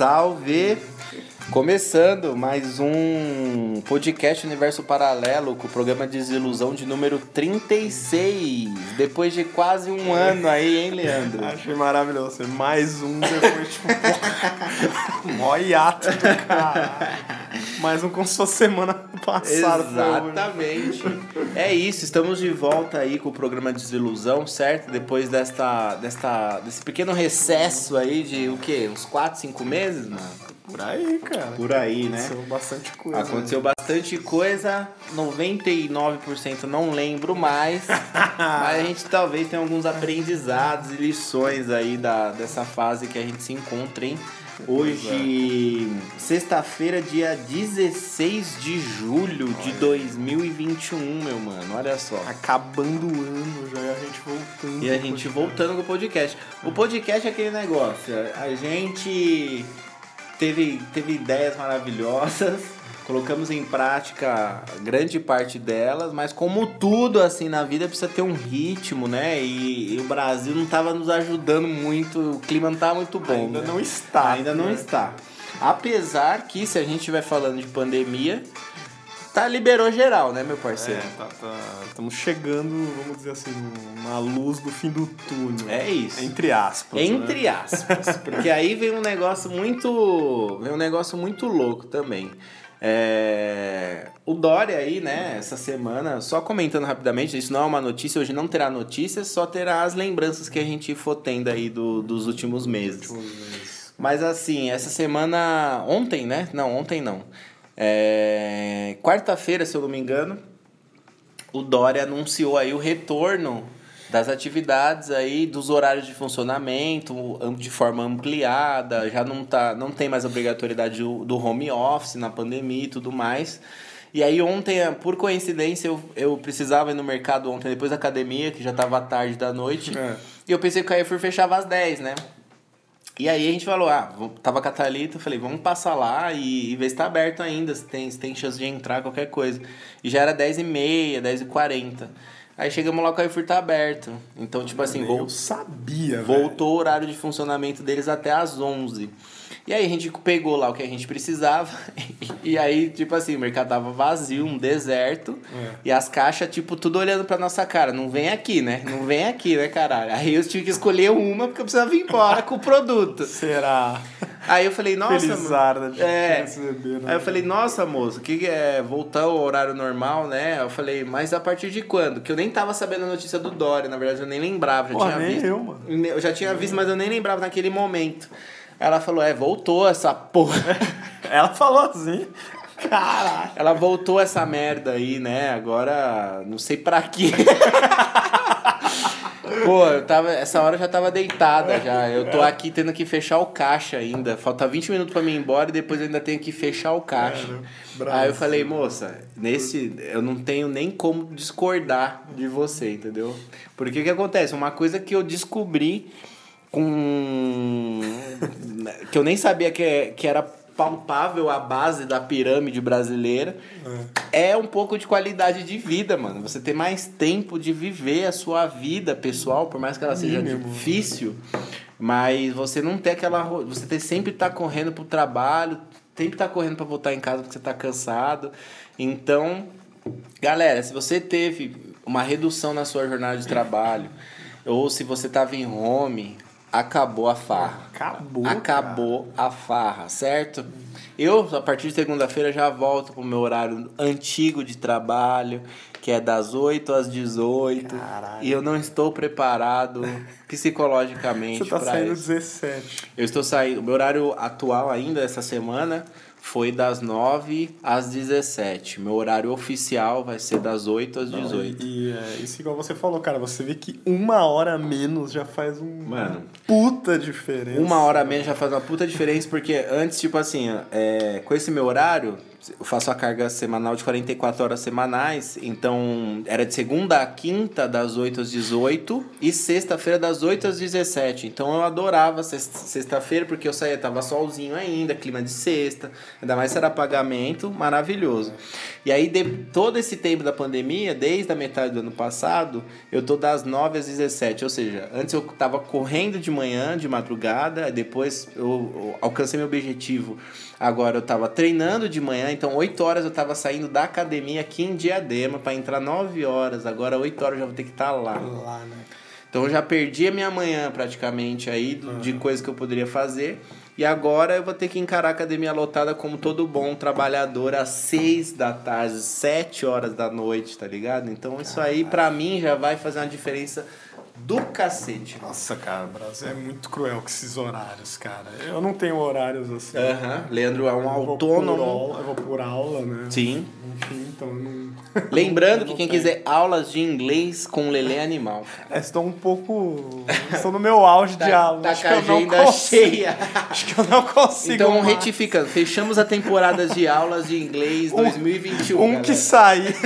Salve! Começando mais um podcast Universo Paralelo com o programa Desilusão de número 36. Depois de quase um ano aí, hein, Leandro? Achei maravilhoso. Mais um depois, tipo, mó hiato do caralho. Mais um com sua semana passada. Exatamente. É isso, estamos de volta aí com o programa Desilusão, certo? Depois desta, desta, desse pequeno recesso aí de o quê? Uns 4, 5 meses, mano? Por aí, cara. Por aí, né? Aconteceu bastante coisa. Aconteceu bastante coisa, 99% não lembro mais, mas a gente talvez tenha alguns aprendizados e lições aí da, dessa fase que a gente se encontra, hein? Hoje, sexta-feira, dia 16 de julho de 2021, meu mano, olha só. Acabando o ano já e a gente voltando. E a gente voltando com o podcast. O podcast é aquele negócio, a gente teve, teve ideias maravilhosas, colocamos em prática grande parte delas, mas como tudo assim na vida precisa ter um ritmo, né? E, e o Brasil não estava nos ajudando muito, o clima não estava muito bom. Ainda né? não está. Ainda não né? está. Apesar que, se a gente estiver falando de pandemia, tá liberou geral, né, meu parceiro? É, tá, tá. Estamos chegando, vamos dizer assim, na luz do fim do túnel. É isso. Entre aspas. Entre né? aspas. Porque aí vem um negócio muito. Vem um negócio muito louco também. É, o Dória aí, né, essa semana, só comentando rapidamente, isso não é uma notícia, hoje não terá notícias, só terá as lembranças que a gente for tendo aí do, dos últimos meses. Mas assim, essa semana, ontem, né? Não, ontem não. É, Quarta-feira, se eu não me engano, o Dória anunciou aí o retorno das atividades aí, dos horários de funcionamento, de forma ampliada, já não, tá, não tem mais obrigatoriedade do, do home office na pandemia e tudo mais. E aí ontem, por coincidência, eu, eu precisava ir no mercado ontem, depois da academia, que já estava tarde da noite, É. e eu pensei que o Carrefour fechava às 10, né? E aí a gente falou, ah, tava com a Thalita, eu falei, vamos passar lá e, e ver se tá aberto ainda, se tem, se tem chance de entrar, qualquer coisa. E já era 10h30, 10h40. Aí chegamos lá, o Carrefour tá aberto. Então, tipo assim, Nem vol- eu sabia, voltou o horário de funcionamento deles até às 11 E aí a gente pegou lá o que a gente precisava. E aí, tipo assim, o mercado tava vazio, um deserto. É. E as caixas, tipo, tudo olhando pra nossa cara. Não vem aqui, né? Não vem aqui, né, caralho? Aí eu tive que escolher uma porque eu precisava ir embora com o produto. Será? Aí eu falei, nossa. Felizarda de É. receber, né? Aí eu falei, nossa, moço, o que que é voltar ao horário normal, né? Eu falei, mas a partir de quando? Que eu nem tava sabendo a notícia do Dória, na verdade, eu nem lembrava, já Pô, tinha nem visto. eu, mano. Eu já tinha visto, mas eu nem lembrava naquele momento. Ela falou, é, voltou essa porra. Ela falou assim. Caralho. Ela voltou essa merda aí, né? Agora, não sei pra quê. Pô, eu tava, essa hora eu já tava deitada já. Eu tô aqui tendo que fechar o caixa ainda. Falta 20 minutos pra mim ir embora e depois eu ainda tenho que fechar o caixa. Brasil. Aí eu falei, moça, nesse eu não tenho nem como discordar de você, entendeu? Porque o que acontece? Uma coisa que eu descobri com. que eu nem sabia que, é- que era palpável a base da pirâmide brasileira é um pouco de qualidade de vida, mano. Você ter mais tempo de viver a sua vida pessoal, por mais que ela seja difícil, mas você não ter aquela. Você ter sempre estar correndo pro trabalho, sempre estar correndo para voltar em casa porque você tá cansado. Então, galera, se você teve uma redução na sua jornada de trabalho, ou se você tava em home, acabou a farra. Acabou. Acabou a farra, certo? Eu, a partir de segunda-feira, já volto pro meu horário antigo de trabalho, que é das 8 às 18. Caralho. E eu não estou preparado psicologicamente Você tá saindo isso. 17. Eu estou saindo. O meu horário atual ainda essa semana foi das 9 às 17. Meu horário oficial vai ser das 8 às 18. E é, isso igual você falou, cara. Você vê que uma hora a menos já faz um Mano. puta diferença. Uma hora a menos já faz uma puta diferença, porque antes, tipo assim, é, com esse meu horário, eu faço a carga semanal de 44 horas semanais, então era de segunda a quinta, das 8 às 18, e sexta-feira, das 8 às 17. Então eu adorava sexta-feira, porque eu saía, tava solzinho ainda, clima de sexta, ainda mais se era pagamento, maravilhoso. E aí, de, todo esse tempo da pandemia, desde a metade do ano passado, eu tô das 9 às 17, ou seja, antes eu tava correndo de manhã, de madrugada, depois eu, eu alcancei meu objetivo Agora eu tava treinando de manhã, então 8 horas eu tava saindo da academia aqui em Diadema para entrar 9 horas. Agora 8 horas eu já vou ter que estar tá lá. Lá, né? Então eu já perdi a minha manhã praticamente aí uhum. de coisas que eu poderia fazer. E agora eu vou ter que encarar a academia lotada como todo bom trabalhador às 6 da tarde, 7 horas da noite, tá ligado? Então isso aí para mim já vai fazer uma diferença do cacete. Nossa, cara, o Brasil é muito cruel com esses horários, cara. Eu não tenho horários assim. Aham, uhum. Leandro é um eu autônomo. Aula, eu vou por aula, né? Sim. Enfim, então não. Lembrando que quem tenho. quiser aulas de inglês com Lelê Animal. É, estou um pouco. estou no meu auge tá, de aula. Tá Acho com a agenda cheia. Acho que eu não consigo. Então, mais. retificando, fechamos a temporada de aulas de inglês 2021. Um galera. que sair,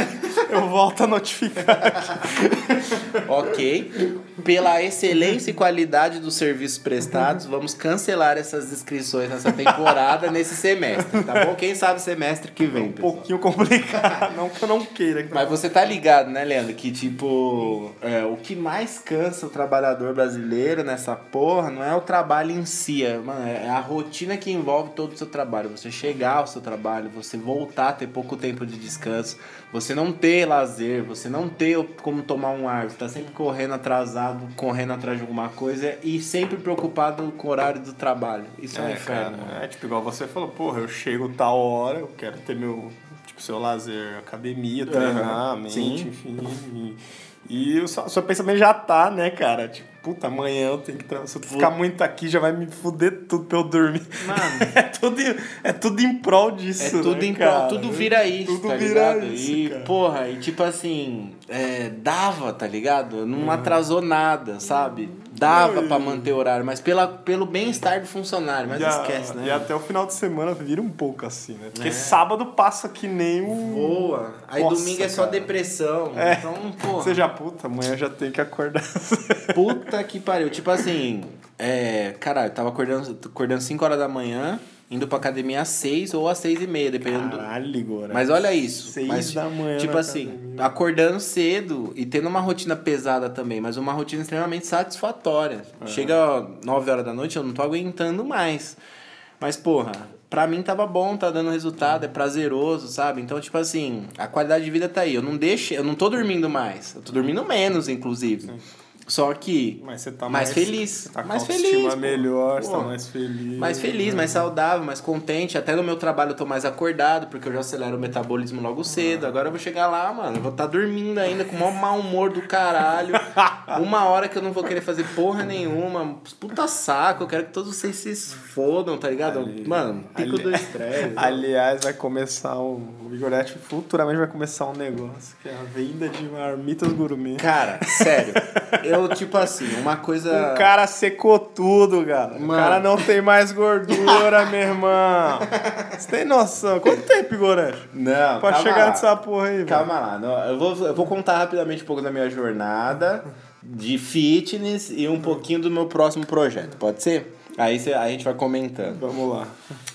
eu volto a notificar aqui. ok pela excelência e qualidade dos serviços prestados, vamos cancelar essas inscrições nessa temporada, nesse semestre, tá bom? Quem sabe semestre que vem, É um pessoal. pouquinho complicado, não que eu não queira. Mas você tá ligado, né, Leandro, que tipo, é, o que mais cansa o trabalhador brasileiro nessa porra não é o trabalho em si, é, mano, é a rotina que envolve todo o seu trabalho. Você chegar ao seu trabalho, você voltar a ter pouco tempo de descanso, você não ter lazer, você não ter como tomar um ar, você tá sempre correndo atrasado, correndo atrás de alguma coisa e sempre preocupado com o horário do trabalho. Isso é, é um inferno. Cara, é tipo igual você falou, porra, eu chego tal hora, eu quero ter meu, tipo, seu lazer, academia, treinar, uhum. mente, Sim. enfim. E, e o seu pensamento já tá, né, cara? Tipo, puta, amanhã eu tenho que. Se eu ficar muito aqui, já vai me fuder tudo pra eu dormir. Mano. é, tudo, é tudo em prol disso. É tudo né, em prol, tudo vira isso, tudo tá vira ligado? Isso, e, cara. porra, e tipo assim, é, dava, tá ligado? Não atrasou nada, sabe? Dava para manter o horário, mas pela, pelo bem-estar do funcionário, mas a, esquece, né? E até o final de semana vira um pouco assim, né? Porque é. sábado passa que nem um. Voa. Aí Nossa, domingo é só cara. depressão. É. Então. Você já, puta, amanhã já tem que acordar. Puta que pariu. Tipo assim, é, caralho, tava acordando, acordando 5 horas da manhã, indo pra academia às 6 ou às 6 e meia, dependendo Caralho, do. Igor. Mas olha isso. 6 mas, da manhã. Tipo assim, academia. acordando cedo e tendo uma rotina pesada também, mas uma rotina extremamente satisfatória. Chega 9 horas da noite, eu não tô aguentando mais. Mas, porra, pra mim tava bom, tá dando resultado, é prazeroso, sabe? Então, tipo assim, a qualidade de vida tá aí. Eu não deixo, eu não tô dormindo mais. Eu tô dormindo menos, inclusive. Só que Mas você tá mais mais, feliz. você tá mais feliz. pô. melhor, você tá Pô. mais feliz. Mais feliz, mais saudável, mais contente. Até no meu trabalho eu tô mais acordado, porque eu já acelero o metabolismo logo cedo. Agora eu vou chegar lá, mano, eu vou estar tá dormindo ainda com o maior mau humor do caralho. Uma hora que eu não vou querer fazer porra nenhuma. Puta saco, eu quero que todos vocês se fodam, tá ligado? Ali- mano, pico ali- do estresse. Aliás, vai começar um. O Igorete futuramente vai começar um negócio, que é a venda de marmitas gourmet. Cara, sério. Eu, tipo assim, uma coisa. O cara secou tudo, cara. O Mano. cara não tem mais gordura, meu irmão. Você tem noção? Quanto tempo, Igorete? Não, Pra calma chegar lá. nessa porra aí. Calma lá, não, eu, vou, eu vou contar rapidamente um pouco da minha jornada de fitness e um pouquinho do meu próximo projeto, pode ser? Aí cê- a gente vai comentando. Vamos lá.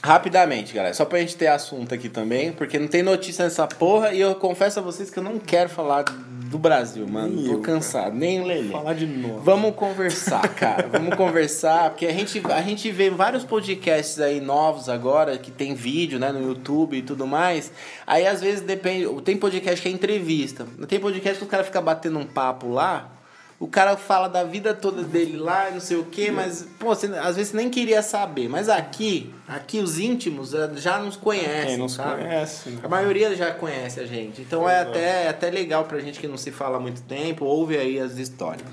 Rapidamente, galera, só pra gente ter assunto aqui também, porque não tem notícia nessa porra e eu confesso a vocês que eu não quero falar do Brasil, mano. Nem Tô eu, cansado, nem o Lelê. Falar de novo. Vamos conversar, cara. Vamos conversar, porque a gente, a gente vê vários podcasts aí novos agora, que tem vídeo, né, no YouTube e tudo mais. Aí às vezes depende. Tem podcast que é entrevista. Tem podcast que o cara fica batendo um papo lá. O cara fala da vida toda dele lá, não sei o quê, mas, pô, você, às vezes nem queria saber. Mas aqui, aqui os íntimos eh, já nos conhecem. Quem não se sabe? conhece. né? A maioria já conhece a gente. Então é até, é até legal pra gente que não se fala há muito tempo, ouve aí as histórias.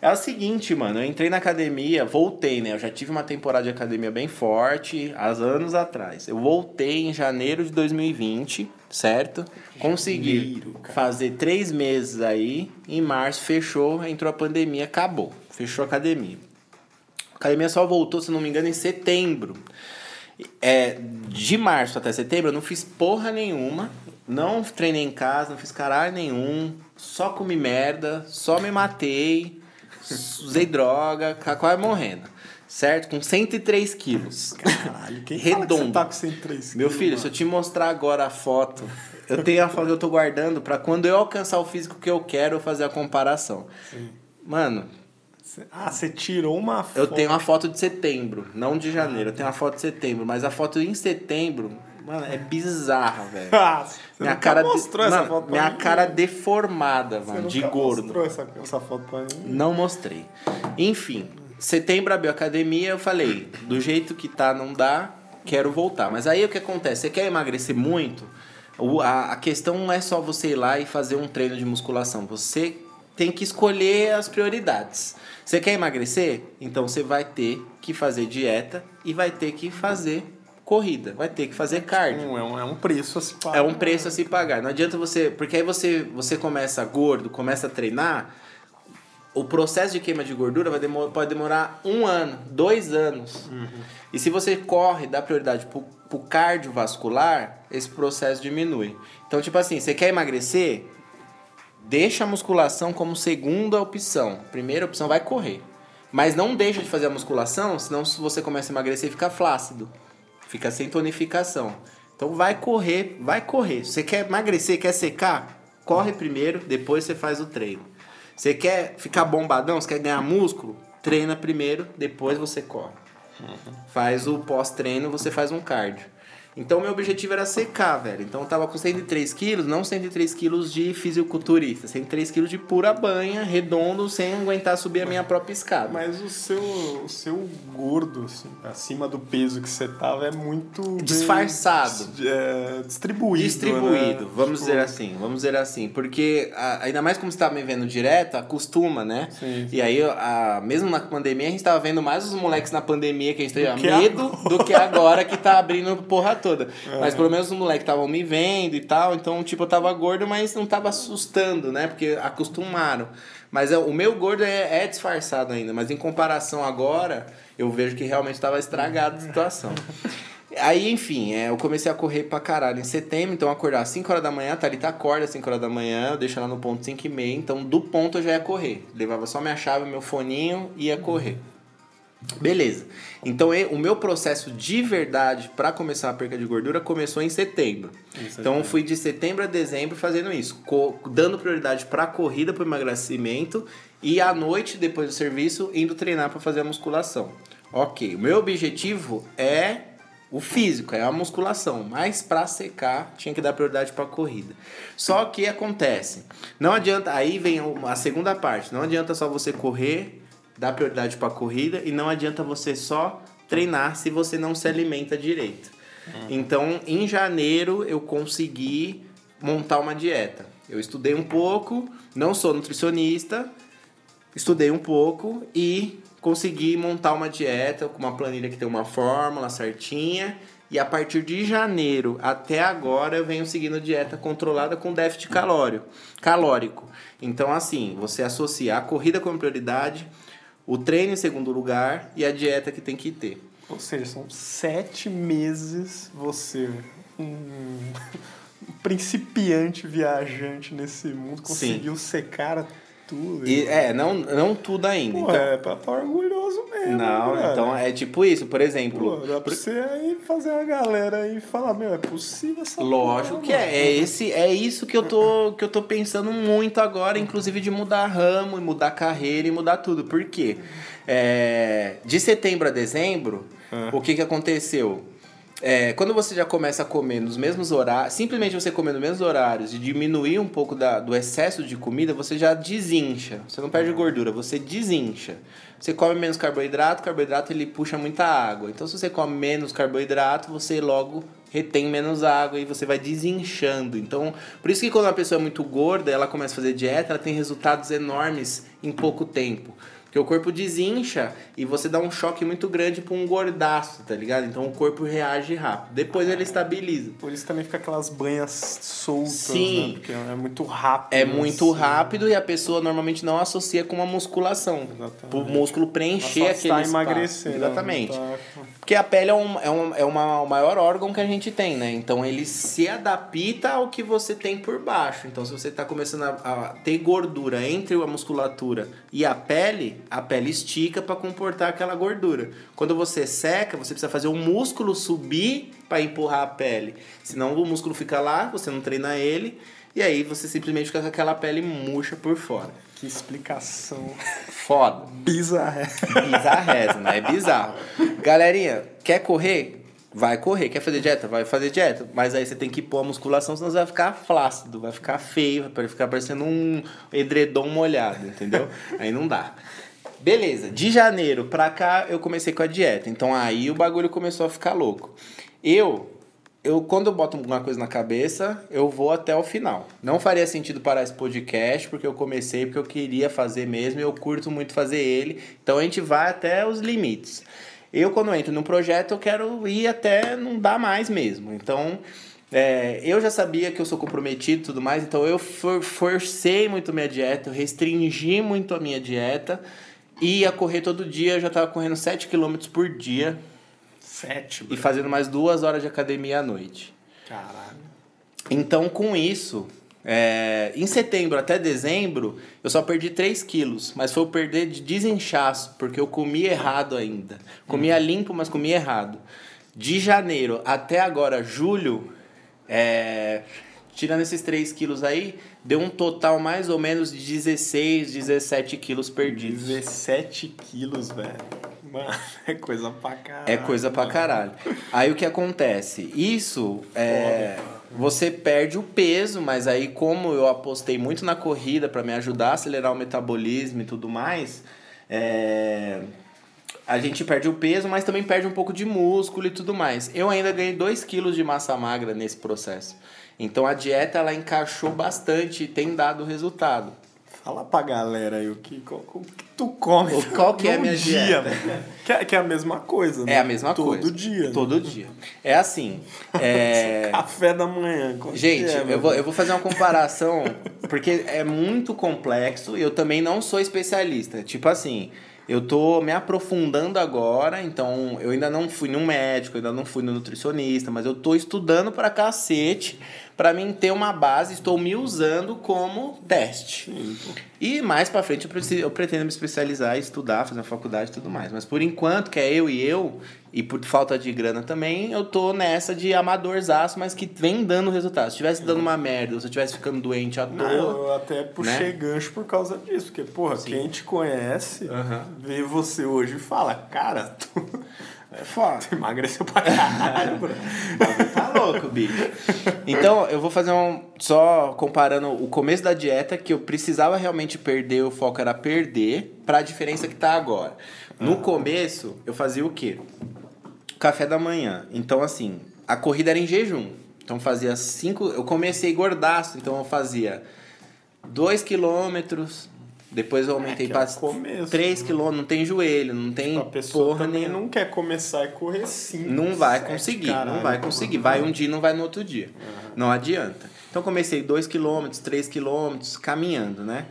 É o seguinte, mano, eu entrei na academia, voltei, né? Eu já tive uma temporada de academia bem forte, há anos atrás. Eu voltei em janeiro de 2020, certo? Consegui Janeiro, fazer três meses aí, em março fechou, entrou a pandemia, acabou. Fechou a academia. A academia só voltou, se não me engano, em setembro. É, de março até setembro eu não fiz porra nenhuma. Não treinei em casa, não fiz caralho nenhum. Só comi merda, só me matei, usei droga, quase morrendo. Certo? Com 103 quilos. Caralho, quem Redondo. Fala que você tá com 103 quilos? Meu filho, mano? se eu te mostrar agora a foto, eu tenho a foto que eu tô guardando para quando eu alcançar o físico que eu quero fazer a comparação. Sim. Mano, ah, você tirou uma foto. Eu tenho uma foto de setembro, não de janeiro. Eu tenho uma foto de setembro, mas a foto em setembro, mano, é bizarra, velho. Ah, minha cara mostrou de... essa mano, foto Minha mim, cara deformada, mano, de gordo. mostrou essa, essa foto pra mim? Não mostrei. Enfim, setembro abriu a academia, eu falei, do jeito que tá, não dá, quero voltar. Mas aí o que acontece? Você quer emagrecer muito? A, a questão não é só você ir lá e fazer um treino de musculação. Você tem que escolher as prioridades. Você quer emagrecer? Então você vai ter que fazer dieta e vai ter que fazer corrida, vai ter que fazer cardio. É um, é um preço a se pagar. É um preço a se pagar. Não adianta você. Porque aí você, você começa gordo, começa a treinar. O processo de queima de gordura vai demor, pode demorar um ano, dois anos. Uhum. E se você corre, dá prioridade pro, pro cardiovascular, esse processo diminui. Então, tipo assim, você quer emagrecer? deixa a musculação como segunda opção. Primeira opção vai correr. Mas não deixa de fazer a musculação, senão se você começa a emagrecer, fica flácido. Fica sem tonificação. Então vai correr, vai correr. Você quer emagrecer, quer secar? Corre primeiro, depois você faz o treino. Você quer ficar bombadão, você quer ganhar músculo? Treina primeiro, depois você corre. Uhum. Faz o pós-treino, você faz um cardio. Então, meu objetivo era secar, velho. Então, eu tava com 103 quilos, não 103 quilos de fisiculturista, 103 quilos de pura banha, redondo, sem aguentar subir a minha própria escada. Mas o seu, o seu gordo, assim, acima do peso que você tava, é muito. Disfarçado. Bem, é, distribuído. Distribuído, né? vamos tipo... dizer assim, vamos dizer assim. Porque, ainda mais como você tá me vendo direto, acostuma, né? Sim, sim. E aí, a, mesmo na pandemia, a gente tava vendo mais os moleques na pandemia que a gente tinha medo agora. do que agora que tá abrindo porra toda toda. É. Mas pelo menos os moleques estavam me vendo e tal. Então, tipo, eu tava gordo, mas não tava assustando, né? Porque acostumaram. Mas é, o meu gordo é, é disfarçado ainda. Mas em comparação agora, eu vejo que realmente estava estragada a situação. Aí, enfim, é, eu comecei a correr pra caralho em setembro, então eu acordar às 5 horas da manhã, a Thalita acorda às 5 horas da manhã, eu deixo ela no ponto 5 e meia, então do ponto eu já ia correr. Levava só minha chave, meu foninho e ia correr. Beleza. Então o meu processo de verdade para começar a perca de gordura começou em setembro. Isso então eu fui de setembro a dezembro fazendo isso, dando prioridade para a corrida, para o emagrecimento e à noite depois do serviço indo treinar para fazer a musculação. OK. O meu objetivo é o físico, é a musculação, mas para secar tinha que dar prioridade para a corrida. Só que acontece, não adianta, aí vem a segunda parte, não adianta só você correr dá prioridade para a corrida e não adianta você só treinar se você não se alimenta direito. Uhum. Então, em janeiro eu consegui montar uma dieta. Eu estudei um pouco, não sou nutricionista, estudei um pouco e consegui montar uma dieta com uma planilha que tem uma fórmula certinha. E a partir de janeiro até agora eu venho seguindo dieta controlada com déficit calórico. calórico. Então, assim, você associa a corrida como prioridade, o treino em segundo lugar e a dieta que tem que ter. Ou seja, são sete meses você, um principiante viajante nesse mundo, conseguiu Sim. secar tudo. E, é, não, não tudo ainda. Pô, então, é pra estar orgulhoso mesmo. Não, cara. então é tipo isso, por exemplo. Pô, dá pra você aí fazer a galera aí falar, meu, é possível essa Lógico porra, que é. É, esse, é isso que eu, tô, que eu tô pensando muito agora, inclusive de mudar ramo, mudar carreira e mudar tudo. Por quê? É, de setembro a dezembro, ah. o que, que aconteceu? É, quando você já começa a comer nos mesmos horários, simplesmente você comer nos mesmos horários e diminuir um pouco da, do excesso de comida, você já desincha. Você não perde gordura, você desincha. Você come menos carboidrato, carboidrato ele puxa muita água. Então, se você come menos carboidrato, você logo retém menos água e você vai desinchando. Então, por isso que quando a pessoa é muito gorda, ela começa a fazer dieta, ela tem resultados enormes em pouco tempo. Porque o corpo desincha e você dá um choque muito grande pra um gordaço, tá ligado? Então o corpo reage rápido. Depois ele estabiliza. Por isso também fica aquelas banhas soltas, Sim. Né? Porque é muito rápido. É muito assim. rápido e a pessoa normalmente não associa com uma musculação. Exatamente. Pro músculo preencher aquele está emagrecendo. Exatamente. Tá... Porque a pele é, um, é, um, é uma, o maior órgão que a gente tem, né? Então ele se adapta ao que você tem por baixo. Então se você está começando a, a, ter gordura entre a musculatura e a pele, a pele estica para comportar aquela gordura. Quando você seca, você precisa fazer o músculo subir para empurrar a pele. Senão o músculo fica lá, você não treina ele, e aí você simplesmente fica com aquela pele murcha por fora. Que explicação. Foda. Bizarra. Bizarreza, né? É bizarro. Galerinha, quer correr? Vai correr. Quer fazer dieta? Vai fazer dieta. Mas aí você tem que pôr a musculação, senão você vai ficar flácido, vai ficar feio, vai ficar parecendo um edredom molhado, entendeu? aí não dá. Beleza, de janeiro pra cá eu comecei com a dieta. Então aí o bagulho começou a ficar louco. Eu eu quando eu boto alguma coisa na cabeça, eu vou até o final. Não faria sentido parar esse podcast, porque eu comecei porque eu queria fazer mesmo e eu curto muito fazer ele. Então a gente vai até os limites. Eu, quando entro num projeto, eu quero ir até não dar mais mesmo. Então, é, eu já sabia que eu sou comprometido e tudo mais, então eu for, forcei muito minha dieta, eu restringi muito a minha dieta. Ia correr todo dia, eu já estava correndo 7 km por dia Sete, E fazendo mais duas horas de academia à noite. Caralho. Então, com isso, é, em setembro até dezembro, eu só perdi 3 quilos. Mas foi eu perder de desinchaço, porque eu comi errado ainda. Comia hum. limpo, mas comia errado. De janeiro até agora, julho, é, tirando esses 3 quilos aí, deu um total mais ou menos de 16, 17 quilos perdidos. 17 quilos, velho. Mano, é coisa pra caralho. É coisa pra caralho. Aí o que acontece? Isso é. Você perde o peso, mas aí, como eu apostei muito na corrida para me ajudar a acelerar o metabolismo e tudo mais, é, a gente perde o peso, mas também perde um pouco de músculo e tudo mais. Eu ainda ganhei 2 quilos de massa magra nesse processo. Então a dieta ela encaixou bastante e tem dado resultado. Fala pra galera aí o que, o que tu come. Qual que é a minha dia, dieta? Que é, que é a mesma coisa, né? É a mesma Todo coisa. Todo dia. Né? Todo dia. É assim. É... Café da manhã. Gente, é, eu, vou, eu vou fazer uma comparação, porque é muito complexo e eu também não sou especialista. Tipo assim, eu tô me aprofundando agora, então eu ainda não fui num médico, ainda não fui no nutricionista, mas eu tô estudando pra cacete para mim ter uma base, estou me usando como teste. E mais para frente eu, preciso, eu pretendo me especializar, estudar, fazer uma faculdade e tudo mais. Mas por enquanto, que é eu e eu, e por falta de grana também, eu tô nessa de amadorzaço, mas que vem dando resultado. Se estivesse dando uma merda, ou se eu estivesse ficando doente à toa. Não, eu até puxei né? gancho por causa disso, porque, porra, Sim. quem te conhece, uhum. vê você hoje e fala, cara, tu. É foda. Tu emagreceu pra caralho, bro. tá louco, bicho. Então, eu vou fazer um. Só comparando o começo da dieta, que eu precisava realmente perder, o foco era perder, pra diferença que tá agora. No começo, eu fazia o quê? Café da manhã. Então, assim, a corrida era em jejum. Então, fazia cinco. Eu comecei gordaço, então eu fazia dois quilômetros, depois eu aumentei é para 3 km, não tem joelho, não tem tipo, a pessoa porra também não quer começar e correr 5. Não vai conseguir, caralho, não vai conseguir. Vai um dia e não vai no outro dia. Uhum. Não adianta. Então comecei 2 km, 3 km, caminhando, né?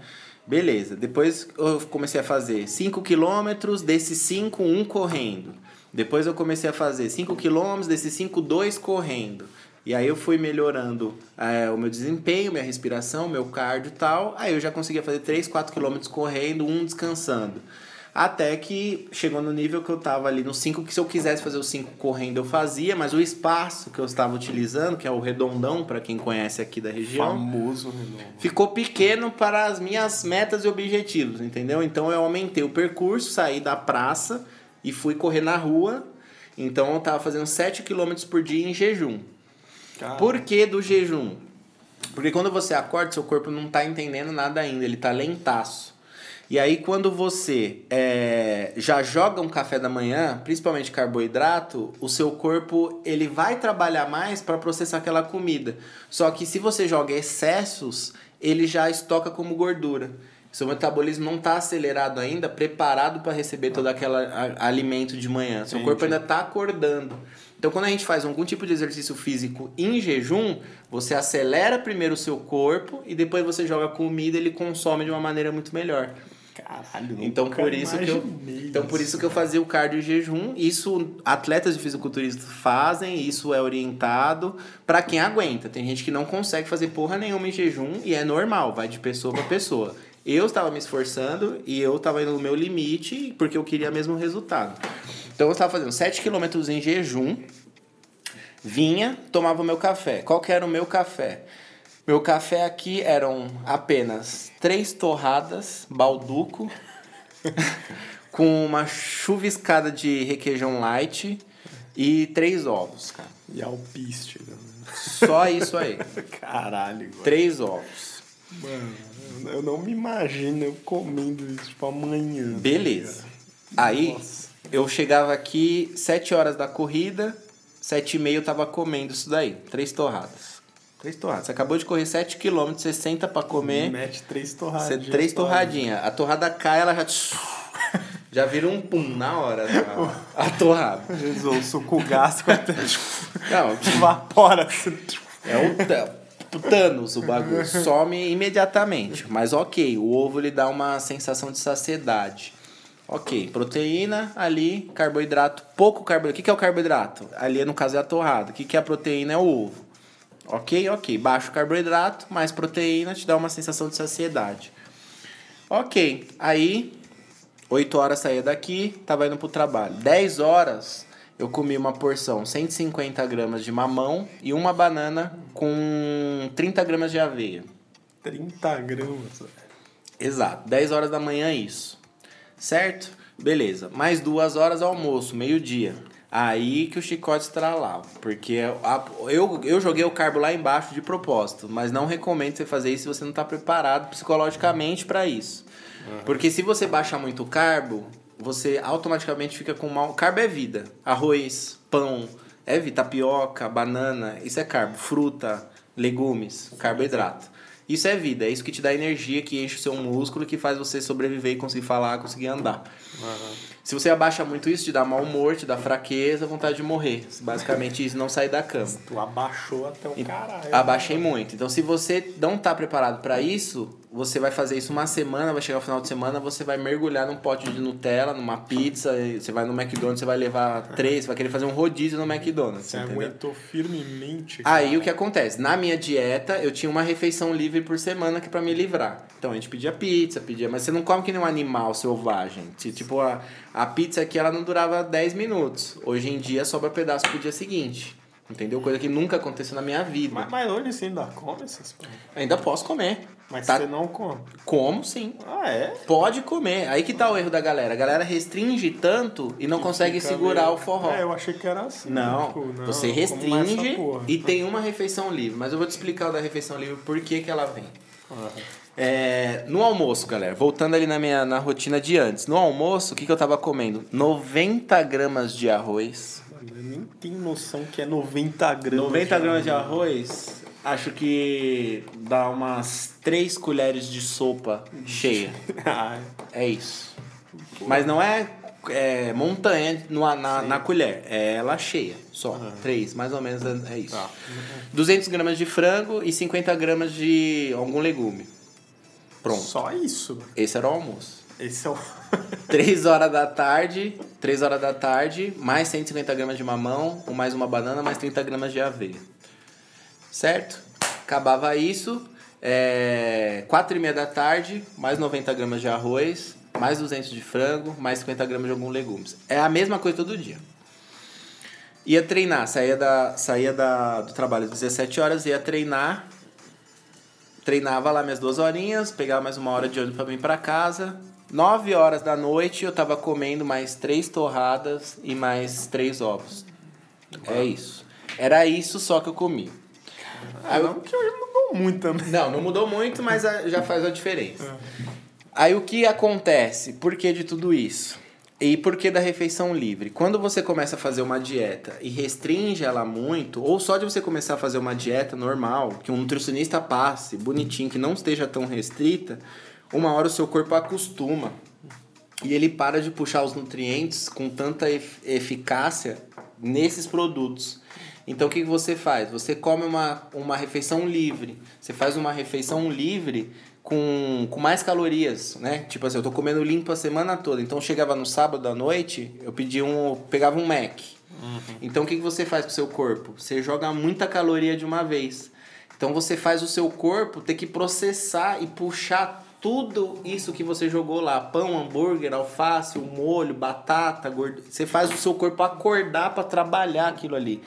Beleza. Depois eu comecei a fazer 5 km, desses 5, 1 correndo. Depois eu comecei a fazer 5 km, desses 5, 2 correndo. E aí eu fui melhorando é, o meu desempenho, minha respiração, meu cardio e tal. Aí eu já conseguia fazer 3, 4 quilômetros correndo, um descansando. Até que chegou no nível que eu tava ali no 5, que se eu quisesse fazer os 5 correndo eu fazia, mas o espaço que eu estava utilizando, que é o redondão, para quem conhece aqui da região, famoso redondo. ficou pequeno para as minhas metas e objetivos, entendeu? Então eu aumentei o percurso, saí da praça e fui correr na rua. Então eu tava fazendo 7 km por dia em jejum. Caramba. Por que do jejum? Porque quando você acorda, seu corpo não está entendendo nada ainda, ele está lentaço. E aí, quando você é, já joga um café da manhã, principalmente carboidrato, o seu corpo ele vai trabalhar mais para processar aquela comida. Só que se você joga excessos, ele já estoca como gordura. Seu metabolismo não está acelerado ainda, preparado para receber todo aquele alimento de manhã. Seu corpo ainda está acordando. Então, quando a gente faz algum tipo de exercício físico em jejum, você acelera primeiro o seu corpo e depois você joga comida e ele consome de uma maneira muito melhor. Caralho, então por isso que eu Então por isso que eu fazia o cardio em jejum. Isso atletas de fisiculturismo fazem, isso é orientado para quem aguenta. Tem gente que não consegue fazer porra nenhuma em jejum e é normal, vai de pessoa para pessoa. Eu estava me esforçando e eu estava indo no meu limite porque eu queria mesmo resultado. Então eu estava fazendo 7 km em jejum, vinha, tomava o meu café. Qual que era o meu café? Meu café aqui eram apenas três torradas, balduco, com uma chuviscada de requeijão light e três ovos, cara. E alpiste, né? Só isso aí. Caralho. Mano. Três ovos. Mano, eu não me imagino eu comendo isso, tipo, amanhã. Tá Beleza. Aí, Nossa. eu chegava aqui sete horas da corrida, sete e meia eu tava comendo isso daí. Três torradas. Três torradas. Você acabou de correr 7 km, você senta pra comer. Mete três torradinhas. Você, três torradinhas. A torrada cai, ela já. Já vira um pum na hora a, a torrada. Jesus, o suco gástrico até. Não, evapora. É o, o Thanos o bagulho. Some imediatamente. Mas ok, o ovo ele dá uma sensação de saciedade. Ok, proteína ali, carboidrato, pouco carboidrato. O que, que é o carboidrato? Ali, no caso, é a torrada. O que, que é a proteína? É o ovo. Ok, ok. Baixo carboidrato, mais proteína, te dá uma sensação de saciedade. Ok, aí 8 horas saía daqui, tava indo pro trabalho. 10 horas eu comi uma porção 150 gramas de mamão e uma banana com 30 gramas de aveia. 30 gramas, Exato, 10 horas da manhã isso. Certo? Beleza. Mais duas horas almoço, meio-dia. Aí que o chicote estralava. Porque a, eu, eu joguei o carbo lá embaixo de propósito. Mas não recomendo você fazer isso se você não está preparado psicologicamente para isso. Uhum. Porque se você baixar muito carbo, você automaticamente fica com mal. Carbo é vida. Arroz, pão, é vida. Tapioca, banana, isso é carbo. Fruta, legumes, carboidrato. Isso é vida, é isso que te dá energia, que enche o seu músculo, que faz você sobreviver e conseguir falar, conseguir andar. Uhum. Se você abaixa muito isso, te dá mau humor, te dá fraqueza, vontade de morrer. Basicamente isso, não sair da cama. Tu abaixou até o caralho. Abaixei muito. Então se você não tá preparado para isso, você vai fazer isso uma semana, vai chegar ao final de semana, você vai mergulhar num pote de Nutella, numa pizza, você vai no McDonald's, você vai levar três, você vai querer fazer um rodízio no McDonald's. Você aguentou firmemente. Cara. Aí o que acontece? Na minha dieta, eu tinha uma refeição livre por semana que é para me livrar. Então a gente pedia pizza, pedia, mas você não come que nem um animal selvagem. Tipo, a, a pizza aqui ela não durava 10 minutos. Hoje em dia sobra pedaço pro dia seguinte. Entendeu? Coisa que nunca aconteceu na minha vida. Mas, mas hoje você ainda come essas coisas? Ainda posso comer. Mas tá... você não come? Como sim. Ah, é? Pode comer. Aí que tá o erro da galera. A galera restringe tanto e não que consegue segurar meio... o forró. É, eu achei que era assim. Não, tipo, não você restringe e tem uma refeição livre. Mas eu vou te explicar o da refeição livre por que, que ela vem. É, no almoço, galera, voltando ali na minha na rotina de antes. No almoço, o que, que eu tava comendo? 90 gramas de arroz. Eu nem tenho noção que é 90 gramas. 90 gramas de arroz, acho que dá umas 3 colheres de sopa cheia. É. é isso. Mas não é, é montanha no, na, na colher, é ela cheia, só. Uhum. Três, mais ou menos é isso. Tá. 200 gramas de frango e 50 gramas de algum legume. Pronto. Só isso. Esse era o almoço. Esse é o. 3 horas da tarde, 3 horas da tarde, mais 150 gramas de mamão, mais uma banana, mais 30 gramas de aveia. Certo? Acabava isso. É, 4 e meia da tarde, mais 90 gramas de arroz, mais 200 de frango, mais 50 gramas de alguns legumes. É a mesma coisa todo dia. Ia treinar, saía, da, saía da, do trabalho às 17 horas, ia treinar treinava lá minhas duas horinhas, pegava mais uma hora de ônibus para vir para casa. Nove horas da noite eu tava comendo mais três torradas e mais três ovos. É isso. Era isso só que eu comi. Ah, não que hoje mudou muito também. Não, não mudou muito, mas já faz a diferença. É. Aí o que acontece? Por que de tudo isso? E por que da refeição livre? Quando você começa a fazer uma dieta e restringe ela muito, ou só de você começar a fazer uma dieta normal, que um nutricionista passe, bonitinho, que não esteja tão restrita, uma hora o seu corpo acostuma. E ele para de puxar os nutrientes com tanta eficácia nesses produtos. Então o que, que você faz? Você come uma, uma refeição livre. Você faz uma refeição livre com, com mais calorias, né? Tipo assim, eu tô comendo limpo a semana toda. Então chegava no sábado à noite, eu pedia um. pegava um Mac. Uhum. Então o que, que você faz pro seu corpo? Você joga muita caloria de uma vez. Então você faz o seu corpo ter que processar e puxar tudo isso que você jogou lá, pão, hambúrguer, alface, o molho, batata, gordura, você faz o seu corpo acordar para trabalhar aquilo ali.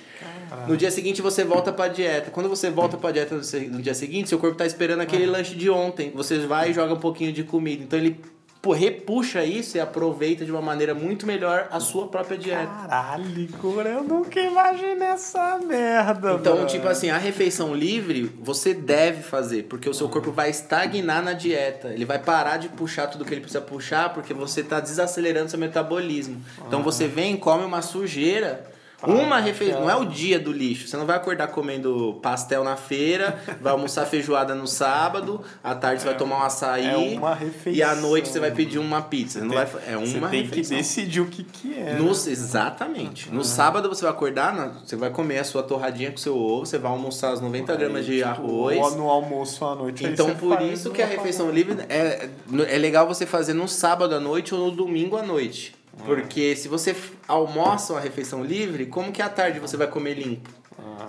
No dia seguinte você volta para dieta. Quando você volta para dieta no dia seguinte, seu corpo tá esperando aquele lanche de ontem. Você vai e joga um pouquinho de comida. Então ele pô, repuxa isso e aproveita de uma maneira muito melhor a sua própria dieta. Caralho, cura, eu nunca imaginei essa merda. Então, mano. tipo assim, a refeição livre você deve fazer, porque o seu corpo vai estagnar na dieta. Ele vai parar de puxar tudo que ele precisa puxar, porque você está desacelerando seu metabolismo. Então, você vem, come uma sujeira uma refeição. Não é o dia do lixo. Você não vai acordar comendo pastel na feira, vai almoçar feijoada no sábado, à tarde você vai tomar um açaí. É uma refeição. E à noite você vai pedir uma pizza. Você não vai, é uma você tem refeição. que decidir o que, que é. No, exatamente. No sábado você vai acordar, você vai comer a sua torradinha com seu ovo, você vai almoçar as 90 gramas de arroz. Ou no almoço à noite. Então por isso que a refeição livre é, é legal você fazer no sábado à noite ou no domingo à noite. Porque se você almoça uma refeição livre, como que à tarde você vai comer limpo?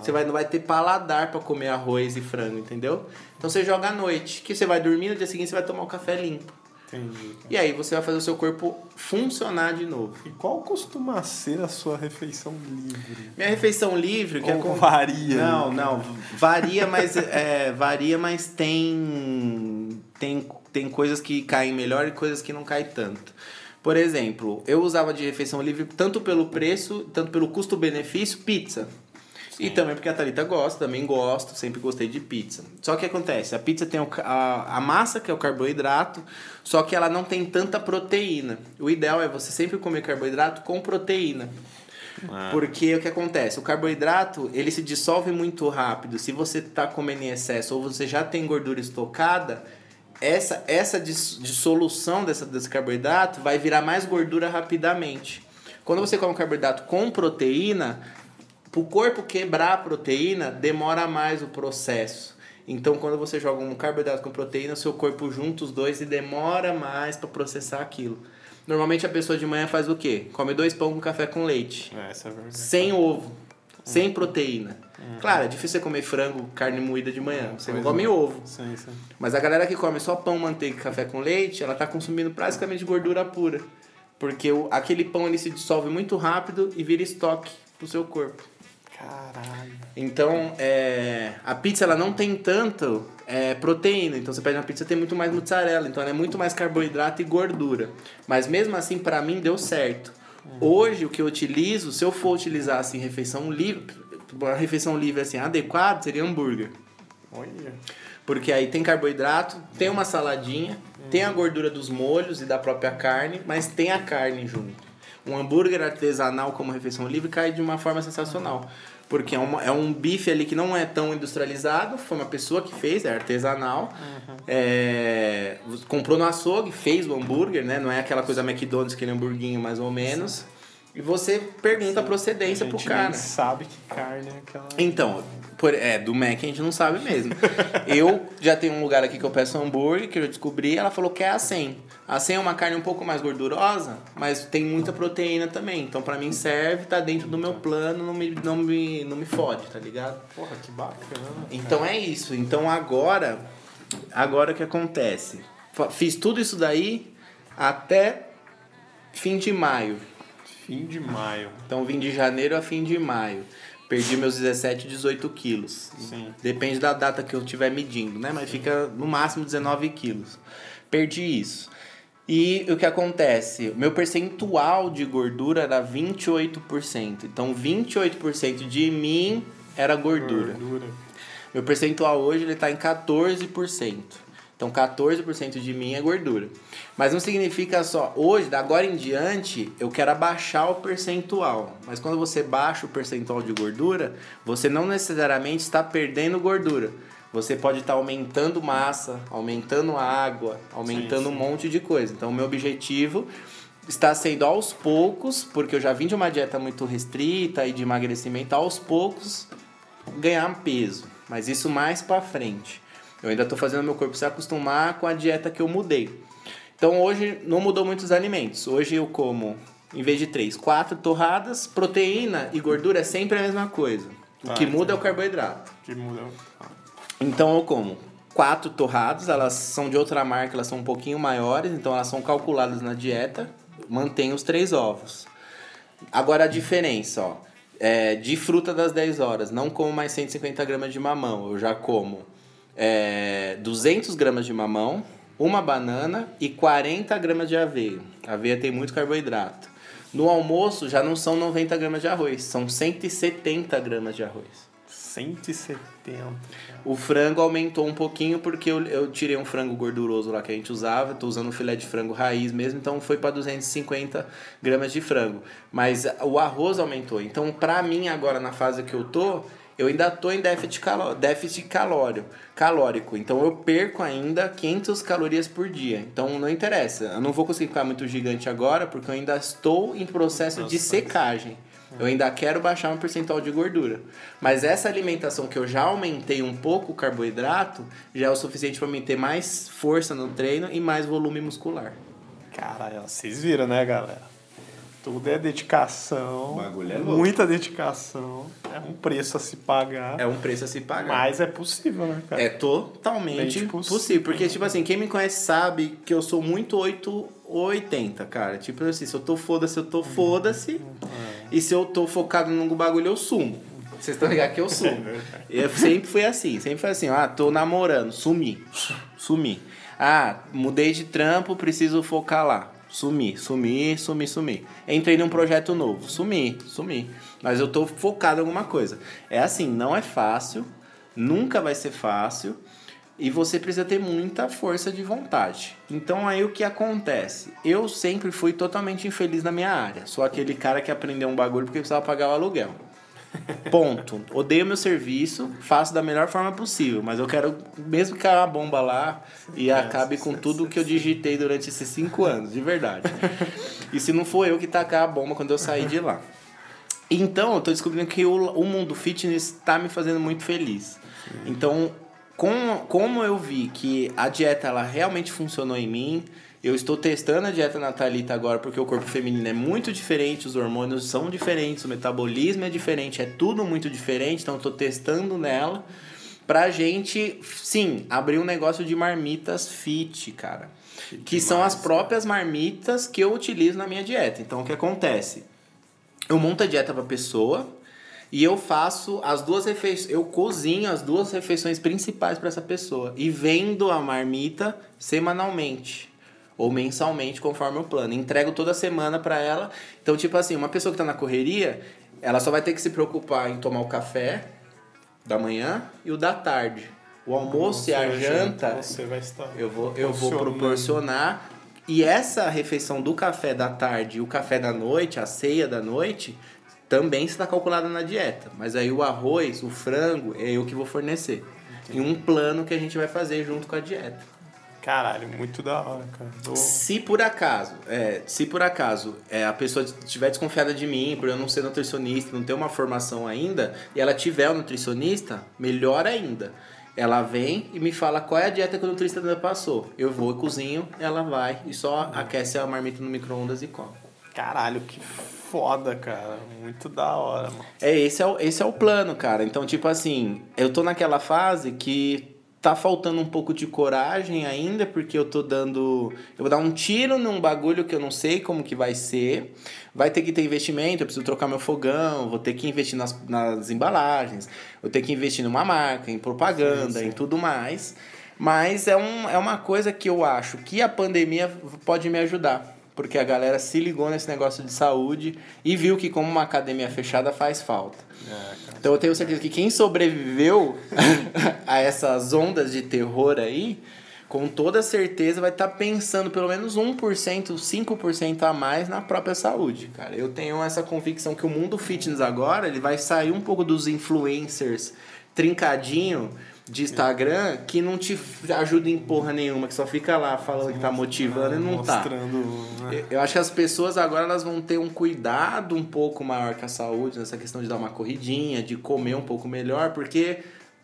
Você vai, não vai ter paladar para comer arroz e frango, entendeu? Então você joga à noite, que você vai dormir, no dia seguinte você vai tomar um café limpo. Entendi. E aí você vai fazer o seu corpo funcionar de novo. E qual costuma ser a sua refeição livre? Minha refeição livre, que Ou é com... varia? Não, não, varia, mas é, varia, mas tem tem tem coisas que caem melhor e coisas que não caem tanto. Por exemplo, eu usava de refeição livre tanto pelo preço, tanto pelo custo-benefício, pizza. Sim. E também porque a Thalita gosta, também gosto, sempre gostei de pizza. Só que acontece, a pizza tem a, a massa, que é o carboidrato, só que ela não tem tanta proteína. O ideal é você sempre comer carboidrato com proteína. Ah. Porque o que acontece? O carboidrato, ele se dissolve muito rápido. Se você está comendo em excesso ou você já tem gordura estocada, essa, essa dissolução dessa, desse carboidrato vai virar mais gordura rapidamente. Quando você come carboidrato com proteína, para o corpo quebrar a proteína, demora mais o processo. Então, quando você joga um carboidrato com proteína, seu corpo junta os dois e demora mais para processar aquilo. Normalmente a pessoa de manhã faz o quê? Come dois pão com café com leite. É, essa é verdade. Sem ovo, sem proteína. Uhum. Claro, é difícil você comer frango, carne moída de manhã. Uhum. Você não come ovo. Sim, sim. Mas a galera que come só pão, manteiga e café com leite, ela tá consumindo praticamente gordura pura. Porque o, aquele pão ele se dissolve muito rápido e vira estoque pro seu corpo. Caralho. Então, é, a pizza ela não tem tanto é, proteína. Então, você pede uma pizza tem muito mais mozzarella. Então, ela é muito mais carboidrato e gordura. Mas mesmo assim, para mim, deu certo. Uhum. Hoje, o que eu utilizo, se eu for utilizar assim, refeição livre, uma refeição livre assim, adequada seria hambúrguer. Olha. Porque aí tem carboidrato, tem uma saladinha, hum. tem a gordura dos molhos e da própria carne, mas tem a carne junto. Um hambúrguer artesanal como refeição livre cai de uma forma sensacional. Porque é, uma, é um bife ali que não é tão industrializado, foi uma pessoa que fez, é artesanal. Uhum. É, comprou no açougue, fez o hambúrguer, né? Não é aquela coisa McDonald's, aquele hamburguinho mais ou menos. Sim. E você pergunta a procedência a pro cara. Nem sabe que carne é aquela. Então, por, é, do Mac a gente não sabe mesmo. eu já tenho um lugar aqui que eu peço hambúrguer, que eu descobri, ela falou que é a 100. A 100 é uma carne um pouco mais gordurosa, mas tem muita proteína também. Então, pra mim serve, tá dentro do meu plano, não me, não me, não me fode, tá ligado? Porra, que bacana. Então é isso. Então agora, agora o que acontece? Fiz tudo isso daí até fim de maio. Fim de maio. Então vim de janeiro a fim de maio. Perdi meus 17, 18 quilos. Sim. Depende da data que eu estiver medindo, né? Mas fica no máximo 19 quilos. Perdi isso. E o que acontece? Meu percentual de gordura era 28%. Então 28% de mim era gordura. gordura. Meu percentual hoje ele está em 14%. Então 14% de mim é gordura. Mas não significa só, hoje, da agora em diante, eu quero abaixar o percentual. Mas quando você baixa o percentual de gordura, você não necessariamente está perdendo gordura. Você pode estar aumentando massa, aumentando água, aumentando sim, sim. um monte de coisa. Então, o meu objetivo está sendo aos poucos, porque eu já vim de uma dieta muito restrita e de emagrecimento, aos poucos ganhar peso. Mas isso mais para frente. Eu ainda estou fazendo meu corpo se acostumar com a dieta que eu mudei. Então hoje não mudou muitos alimentos. Hoje eu como, em vez de três, quatro torradas, proteína e gordura é sempre a mesma coisa. O ah, que muda é o carboidrato. O que muda. Então eu como quatro torradas, elas são de outra marca, elas são um pouquinho maiores, então elas são calculadas na dieta. Mantém os três ovos. Agora a diferença, ó. É, de fruta das 10 horas, não como mais 150 gramas de mamão. Eu já como é, 200 gramas de mamão, uma banana e 40 gramas de aveia. A aveia tem muito carboidrato. No almoço já não são 90 gramas de arroz, são 170 gramas de arroz. 170. O frango aumentou um pouquinho porque eu, eu tirei um frango gorduroso lá que a gente usava, estou usando filé de frango raiz mesmo, então foi para 250 gramas de frango. Mas o arroz aumentou. Então, para mim, agora na fase que eu tô, eu ainda estou em déficit, caló déficit calórico, calórico. Então eu perco ainda 500 calorias por dia. Então não interessa. Eu não vou conseguir ficar muito gigante agora porque eu ainda estou em processo Nossa, de secagem. Eu ainda quero baixar um percentual de gordura. Mas essa alimentação que eu já aumentei um pouco o carboidrato já é o suficiente para mim ter mais força no treino e mais volume muscular. Caralho, vocês viram, né, galera? Tudo é dedicação. O bagulho é louco. Muita dedicação. É um preço a se pagar. É um preço a se pagar. Mas é possível, né, cara? É totalmente possível. possível. Porque, tipo assim, quem me conhece sabe que eu sou muito 880, cara. Tipo assim, se eu tô foda-se, eu tô uhum. foda-se. É. E se eu tô focado num bagulho, eu sumo. Vocês estão ligados que eu sumo. eu sempre fui assim. Sempre foi assim, ah, tô namorando, sumi. Sumi. Ah, mudei de trampo, preciso focar lá Sumi, sumi, sumi, sumi. Entrei num projeto novo, sumi, sumi. Mas eu tô focado em alguma coisa. É assim, não é fácil, nunca vai ser fácil e você precisa ter muita força de vontade. Então aí o que acontece? Eu sempre fui totalmente infeliz na minha área. Sou aquele cara que aprendeu um bagulho porque precisava pagar o aluguel. Ponto. Odeio meu serviço, faço da melhor forma possível, mas eu quero mesmo que a bomba lá e acabe com tudo que eu digitei durante esses cinco anos, de verdade. E se não for eu que tacar a bomba quando eu sair de lá. Então, eu tô descobrindo que o, o mundo fitness está me fazendo muito feliz. Então, com, como eu vi que a dieta ela realmente funcionou em mim, eu estou testando a dieta natalita agora porque o corpo feminino é muito diferente, os hormônios são diferentes, o metabolismo é diferente, é tudo muito diferente, então estou testando nela pra gente, sim, abrir um negócio de marmitas fit, cara. Que, que são as próprias marmitas que eu utilizo na minha dieta. Então o que acontece? Eu monto a dieta pra pessoa, e eu faço as duas refeições, eu cozinho as duas refeições principais para essa pessoa e vendo a marmita semanalmente ou mensalmente, conforme o plano. Entrego toda semana para ela. Então, tipo assim, uma pessoa que está na correria, ela só vai ter que se preocupar em tomar o café da manhã e o da tarde. O almoço e a janta, você vai estar eu vou eu vou proporcionar e essa refeição do café da tarde e o café da noite, a ceia da noite, também está calculada na dieta. Mas aí o arroz, o frango, é eu que vou fornecer. Entendi. Em um plano que a gente vai fazer junto com a dieta. Caralho, muito da hora, cara. Tô... Se por acaso, é, se por acaso é, a pessoa estiver desconfiada de mim, por eu não ser nutricionista, não ter uma formação ainda, e ela tiver um nutricionista, melhor ainda. Ela vem e me fala qual é a dieta que o nutricionista passou. Eu vou e cozinho, ela vai e só aquece a marmita no micro-ondas e come. Caralho, que foda, cara. Muito da hora, mano. É, esse é o, esse é o plano, cara. Então, tipo assim, eu tô naquela fase que tá faltando um pouco de coragem ainda, porque eu tô dando. Eu vou dar um tiro num bagulho que eu não sei como que vai ser. Vai ter que ter investimento, eu preciso trocar meu fogão, vou ter que investir nas, nas embalagens, vou ter que investir numa marca, em propaganda, sim, sim. em tudo mais. Mas é, um, é uma coisa que eu acho que a pandemia pode me ajudar. Porque a galera se ligou nesse negócio de saúde e viu que como uma academia fechada faz falta. É, então eu tenho certeza que quem sobreviveu a essas ondas de terror aí, com toda certeza vai estar tá pensando pelo menos 1%, 5% a mais na própria saúde, cara. Eu tenho essa convicção que o mundo fitness agora, ele vai sair um pouco dos influencers trincadinho de Instagram que não te ajuda em porra nenhuma, que só fica lá falando que tá motivando e não tá. Né? Eu acho que as pessoas agora elas vão ter um cuidado um pouco maior com a saúde, nessa questão de dar uma corridinha, de comer um pouco melhor, porque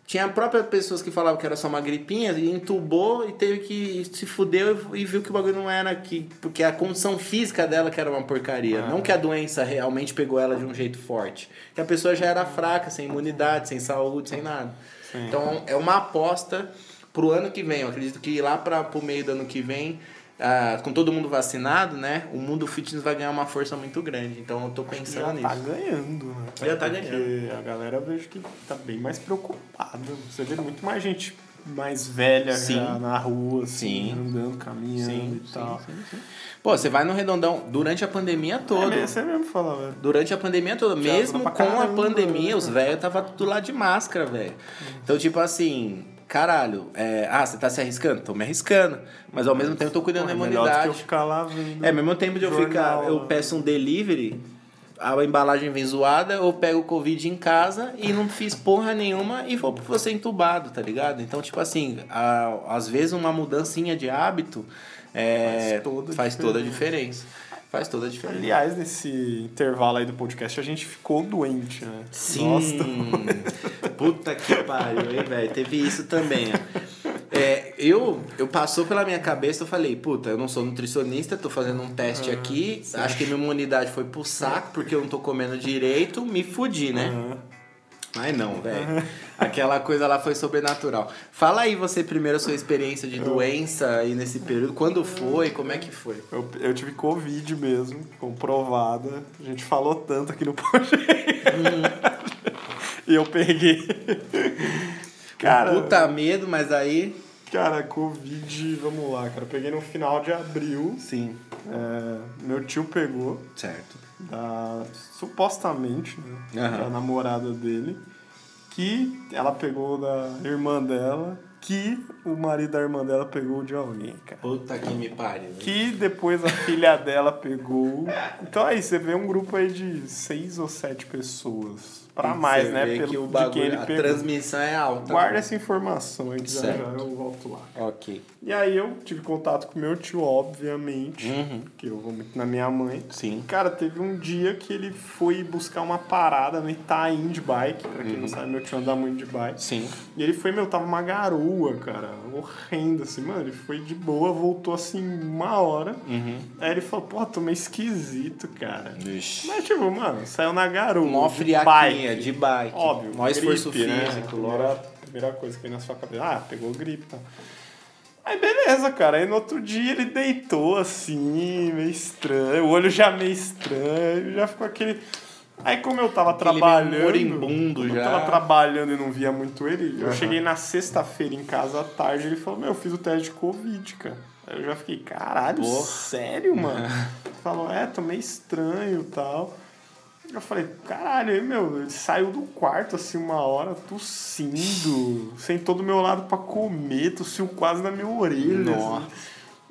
Tinha próprias pessoas que falavam que era só uma gripinha e entubou e teve que se fudeu e viu que o bagulho não era aqui. Porque a condição física dela que era uma porcaria. Ah. Não que a doença realmente pegou ela de um jeito forte. Que a pessoa já era fraca, sem imunidade, sem saúde, sem nada. Sim. Então é uma aposta pro ano que vem. Eu acredito que lá para pro meio do ano que vem ah, com todo mundo vacinado, né? O mundo fitness vai ganhar uma força muito grande. Então eu tô pensando já nisso. Já tá ganhando, né? Já tá ganhando. Porque a galera vejo que tá bem mais preocupada. Você vê muito mais gente mais velha sim. já na rua, assim, sim. andando, caminhando sim, e tal. Sim, sim, Pô, você vai no Redondão durante a pandemia toda. É, você mesmo fala, velho. Durante a pandemia toda. mesmo com a pandemia, os velhos tava tudo lá de máscara, velho. Então, tipo assim, caralho, é, ah, você tá se arriscando? Tô me arriscando. Mas ao mesmo tempo eu tô cuidando Porra, da imunidade. eu ficar lá vendo é, ao mesmo tempo de eu ficar, eu peço um delivery, a embalagem vem zoada, eu pego o Covid em casa e não fiz porra nenhuma e vou pra você entubado, tá ligado? Então, tipo assim, a, às vezes uma mudancinha de hábito é, faz, toda, faz toda a diferença. Faz toda a diferença. Aliás, nesse intervalo aí do podcast, a gente ficou doente, né? Sim. Nossa. Puta que pariu, hein, velho? Teve isso também. É, eu, eu passou pela minha cabeça, eu falei, puta, eu não sou nutricionista, tô fazendo um teste uhum, aqui, acho que minha imunidade foi pro saco, porque eu não tô comendo direito, me fudi, né? Uhum. Mas não, velho. Aquela coisa lá foi sobrenatural. Fala aí você primeiro a sua experiência de doença aí nesse período. Quando foi? Como é que foi? Eu, eu tive Covid mesmo, comprovada. A gente falou tanto aqui no podcast. Hum. e eu peguei. Cara. Puta medo, mas aí. Cara, Covid, vamos lá, cara. Eu peguei no final de abril. Sim. É, meu tio pegou. Certo. Da, supostamente, né? Uhum. Da namorada dele. Que ela pegou da irmã dela que o marido da irmã dela pegou de alguém, cara. Puta que me pariu. Que depois a filha dela pegou. Então aí, você vê um grupo aí de seis ou sete pessoas. Pra mais, né? Pelo, que o bagulho, a pegou. transmissão é alta. Guarda essa informação aí já, já eu volto lá. Ok. E aí eu tive contato com meu tio, obviamente. Uhum. Que eu vou muito na minha mãe. Sim. Cara, teve um dia que ele foi buscar uma parada no Itaim de bike. Pra quem uhum. não sabe, meu tio anda muito de bike. Sim. E ele foi, meu, tava uma garoa, cara. Horrenda, assim, mano. Ele foi de boa, voltou assim uma hora. Uhum. Aí ele falou, pô, tô meio esquisito, cara. Ixi. Mas, tipo, mano, saiu na garoa. Mó friaquinha, de bike. Óbvio. Mó esforço né? físico. Né? A primeira coisa que vem na sua cabeça. Ah, pegou gripe, tá? Aí beleza, cara. Aí no outro dia ele deitou assim, meio estranho, o olho já meio estranho, já ficou aquele. Aí como eu tava aquele trabalhando. Moribundo já. Eu tava trabalhando e não via muito ele. Eu cheguei na sexta-feira em casa à tarde ele falou: Meu, eu fiz o teste de Covid, cara. Aí eu já fiquei, caralho, Porra. sério, mano? Ele falou, é, tô meio estranho e tal. Eu falei, caralho, meu, ele saiu do quarto assim uma hora tossindo, sentou do meu lado pra comer, tossiu quase na minha orelha. Assim. Nossa. Assim.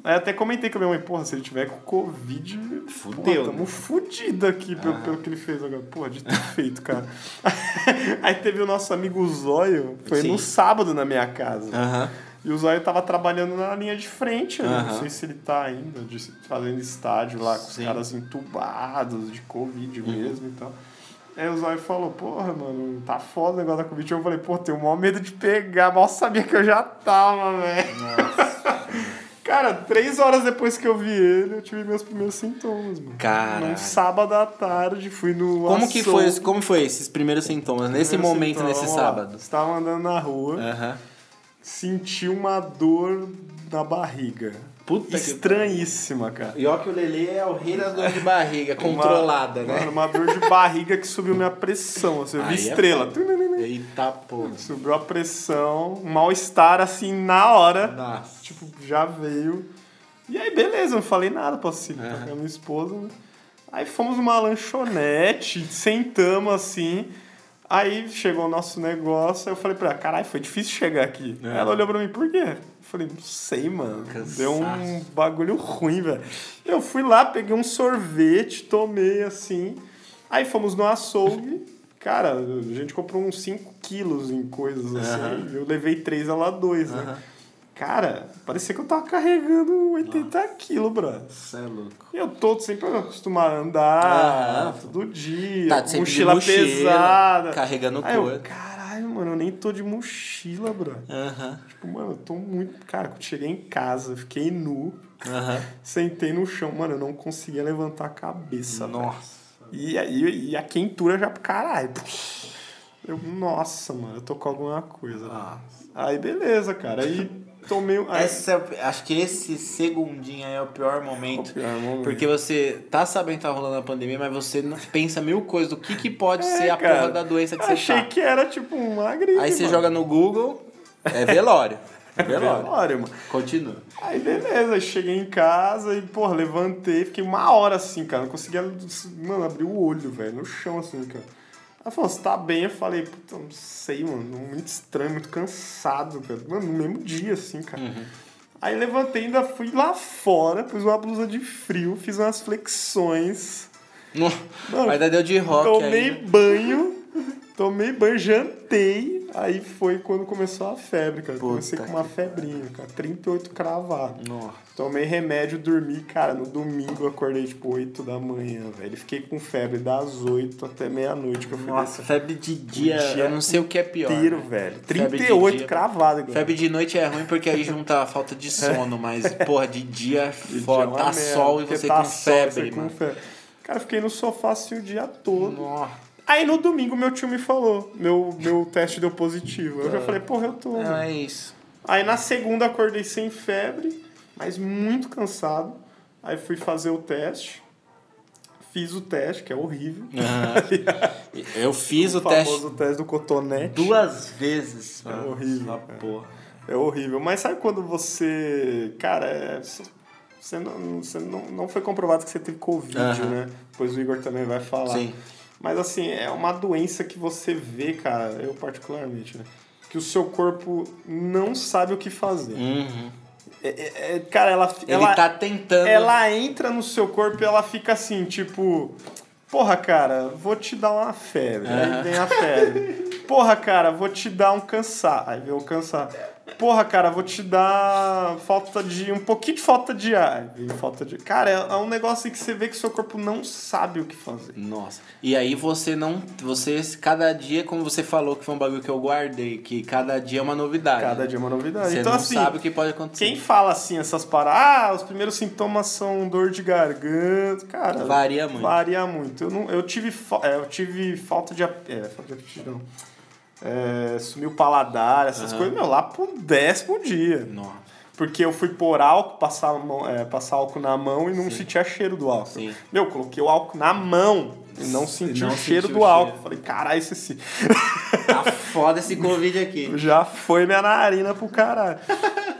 Aí até comentei com a minha mãe, porra, se ele tiver com Covid, fudeu. Porra, tamo fudido aqui ah. pelo, pelo que ele fez agora. Porra, de ter feito, cara. Aí teve o nosso amigo Zóio, foi Sim. no sábado na minha casa. Aham. Uh -huh. E o Zóio tava trabalhando na linha de frente, né? Não sei se ele tá ainda, de, fazendo estádio lá com Sim. os caras entubados de Covid uhum. mesmo e tal. Aí o Zóio falou, porra, mano, tá foda o negócio da Covid. Eu falei, pô, tenho o maior medo de pegar, mal sabia que eu já tava, velho. Cara, três horas depois que eu vi ele, eu tive meus primeiros sintomas, mano. Cara. Um sábado à tarde, fui no. Como que foi, como foi esses primeiros sintomas? Nesse momento, nesse sábado? Estava andando na rua. Aham. Uhum senti uma dor na barriga. Puta Estranhíssima, que... cara. E ó que o Lele é o rei da dor de barriga, controlada, uma, né? Uma dor de barriga que subiu minha pressão, assim, eu vi Aí é estrela. É Eita porra. Subiu a pressão, mal-estar assim na hora. Nossa. Tipo, já veio. E aí, beleza, não falei nada pra Cília, uhum. minha esposa. Né? Aí fomos numa lanchonete, sentamos assim. Aí chegou o nosso negócio, eu falei pra ela, caralho, foi difícil chegar aqui. É. Ela olhou pra mim, por quê? Eu falei, não sei, mano. Cansaço. Deu um bagulho ruim, velho. Eu fui lá, peguei um sorvete, tomei assim. Aí fomos no açougue. Cara, a gente comprou uns 5 quilos em coisas assim. Eu levei 3, ela 2, né? Cara, parecia que eu tava carregando 80 quilos, bro. Você é louco. E eu tô sempre acostumado a andar ah, todo dia, tá, mochila, mochila pesada. Carregando coisa. Caralho, caralho, mano, eu nem tô de mochila, bro. Aham. Tipo, mano, eu tô muito. Cara, quando cheguei em casa, fiquei nu, Aham. sentei no chão, mano, eu não conseguia levantar a cabeça. Nossa. E, aí e a quentura já pro caralho. Eu, nossa, mano, eu tô com alguma coisa. Nossa. Aí beleza, cara. Aí tomei. um- Essa, é acho que esse segundinho aí é o pior momento. O pior momento. Porque você tá sabendo que tá rolando a pandemia, mas você não pensa mil coisas do que, que pode É, ser a cara, porra da doença que eu você achei tá. que era tipo uma gripe. Aí você mano. joga no Google, é velório. É velório. Velório, mano. Continua. Aí beleza, cheguei em casa e, porra, levantei, fiquei uma hora assim, cara. Não conseguia, mano, abrir o olho, velho, no chão assim, cara. Ela falou, você tá bem? Eu falei, puta, não sei, mano, muito estranho, muito cansado, cara. Mano, no mesmo dia, assim, cara. Uhum. Aí levantei, ainda fui lá fora, pus uma blusa de frio, fiz umas flexões, No- Mano, Ainda deu de rock tomei aí. banho, tomei banho, jantei. Aí foi quando começou a febre, cara. Puta Comecei com uma febrinha, cara. 38 cravado. Nossa. Tomei remédio, dormi, cara. No domingo acordei tipo 8 da manhã, velho. Fiquei com febre das 8 até meia-noite que eu fui Nossa, febre de dia, O dia eu não sei o que é pior. inteiro, né? velho. Febre de 38 dia- cravado, igual. Febre de noite é ruim porque aí junta a falta de sono, mas, porra, de dia é De dia é foda. Tá merda, sol e você tá com sol, febre, com mano. febre. Cara, fiquei no sofá assim o dia todo. Nossa. Aí no domingo meu tio me falou, meu, meu teste deu positivo. Eu já falei, porra, eu tô. Mano. é isso. Aí na segunda acordei sem febre, mas muito cansado. Aí fui fazer o teste. Fiz o teste, que é horrível. Eu fiz o, o teste famoso teste do cotonete. duas vezes. É mano. horrível, Essa cara. porra. É horrível. Mas sabe quando você. Cara, é- você, não, você não, não foi comprovado que você teve Covid, Aham. né? Depois o Igor também vai falar. Sim. Mas assim, é uma doença que você vê, cara, eu particularmente, né? Que o seu corpo não sabe o que fazer. Uhum. É- é- é- cara, ela, Ele ela, tá tentando. ela entra no seu corpo e ela fica assim, tipo. Porra, cara, vou te dar uma febre. Aí Aham. vem a febre. Porra, cara, vou te dar um cansar. Aí vem o cansar. Porra, cara, vou te dar falta de. um pouquinho de falta de ar. Falta de. Cara, é, é um negócio que você vê que seu corpo não sabe o que fazer. Nossa. E aí você não. Você, cada dia, como você falou, que foi um bagulho que eu guardei, que cada dia é uma novidade. Cada dia é uma novidade. Você então, não assim, sabe o que pode acontecer. quem fala assim essas paradas, ah, os primeiros sintomas são dor de garganta, cara. Varia muito. Varia muito. Eu, não, eu, tive, é, eu tive falta de. É, falta de aptidão. É, sumiu o paladar, essas Aham. coisas, meu, lá pro décimo dia. Nossa. Porque eu fui pôr álcool, passar, mão- é, passar álcool na mão e não sentia cheiro do álcool. Sim. Meu, coloquei o álcool na mão e não senti não o cheiro do o álcool. cheiro. Falei, caralho, esse sim. Tá foda esse Covid aqui. Já foi minha narina pro caralho.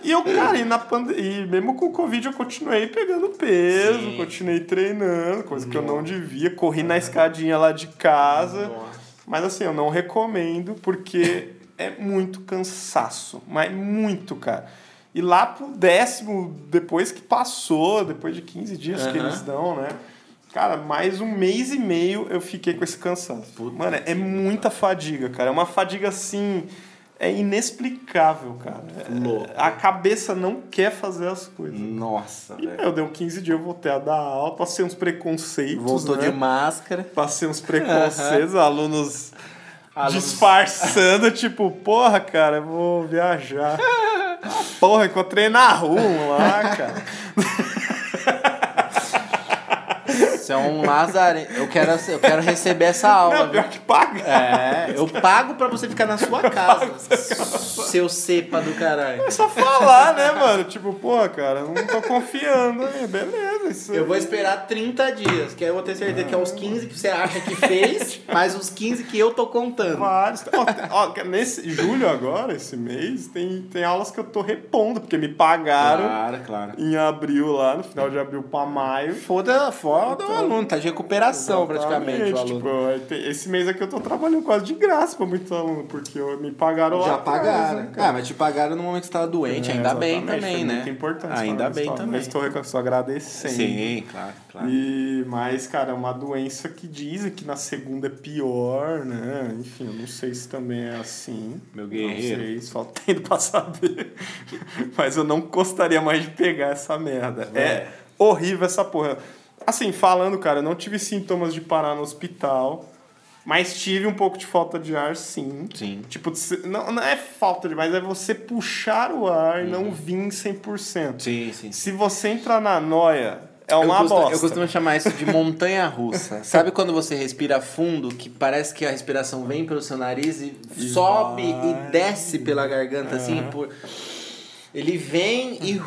E eu, cara, e, na pande... e mesmo com o Covid eu continuei pegando peso, Sim. continuei treinando, coisa que eu não devia. Corri na escadinha lá de casa. Nossa. Mas assim, eu não recomendo porque é muito cansaço. Mas muito, cara. E lá pro décimo, depois que passou, depois de 15 dias que Aham. eles dão, né? Cara, mais um mês e meio eu fiquei com esse cansaço. Mano, é muita fadiga, cara. É uma fadiga assim. É inexplicável, cara. Louco. A cabeça não quer fazer as coisas. Nossa, E, velho. meu, deu 15 dias, eu voltei a dar aula, passei uns preconceitos. Voltou né? de máscara. Passei uns preconceitos, alunos Alunos- disfarçando, tipo, porra, cara, eu vou viajar. Porra, encontrei na rua lá, cara. Você é um lazareno. Eu quero, eu quero receber essa aula, Não, pior que paga. É, eu pago pra você ficar na sua casa. Seu cepa do caralho. É só falar, né, mano? Tipo, porra, cara, não tô confiando aí, beleza. Isso Eu vou esperar 30 dias, que aí eu vou ter certeza que é os 15 que você acha que fez, mais os 15 que eu tô contando. Vários. Ó, ó, nesse julho agora, esse mês, tem, tem aulas que eu tô repondo, porque me pagaram Claro, claro. em abril lá, no final de abril pra maio. Foda, foda o aluno, tá de recuperação praticamente. Tipo, tem- esse mês aqui eu tô trabalhando quase de graça pra muitos alunos, porque me pagaram lá Já atrás, pagaram. né, cara? ah, mas te pagaram no momento que você tava doente, É, ainda bem também, foi né? Muito importante. Ainda bem também. Mas estou, estou agradecendo. Sim, claro, claro. E, mas, cara, é uma doença que dizem que na segunda é pior, né? Enfim, eu não sei se também é assim. Meu Não guerreiro. sei, só tendo pra saber. mas eu não gostaria mais de pegar essa merda. É, É. horrível essa porra. Assim, falando, cara, eu não tive sintomas de parar no hospital. Mas tive um pouco de falta de ar, sim. Sim. Tipo, não, não é falta de mas é você puxar o ar e não vir 100%. Sim, sim. Se você entrar na noia, é uma eu costumo, bosta. Eu costumo chamar isso de montanha russa. Sabe quando você respira fundo, que parece que a respiração vem pelo seu nariz e, sobe e desce pela garganta, assim, por... Ele vem e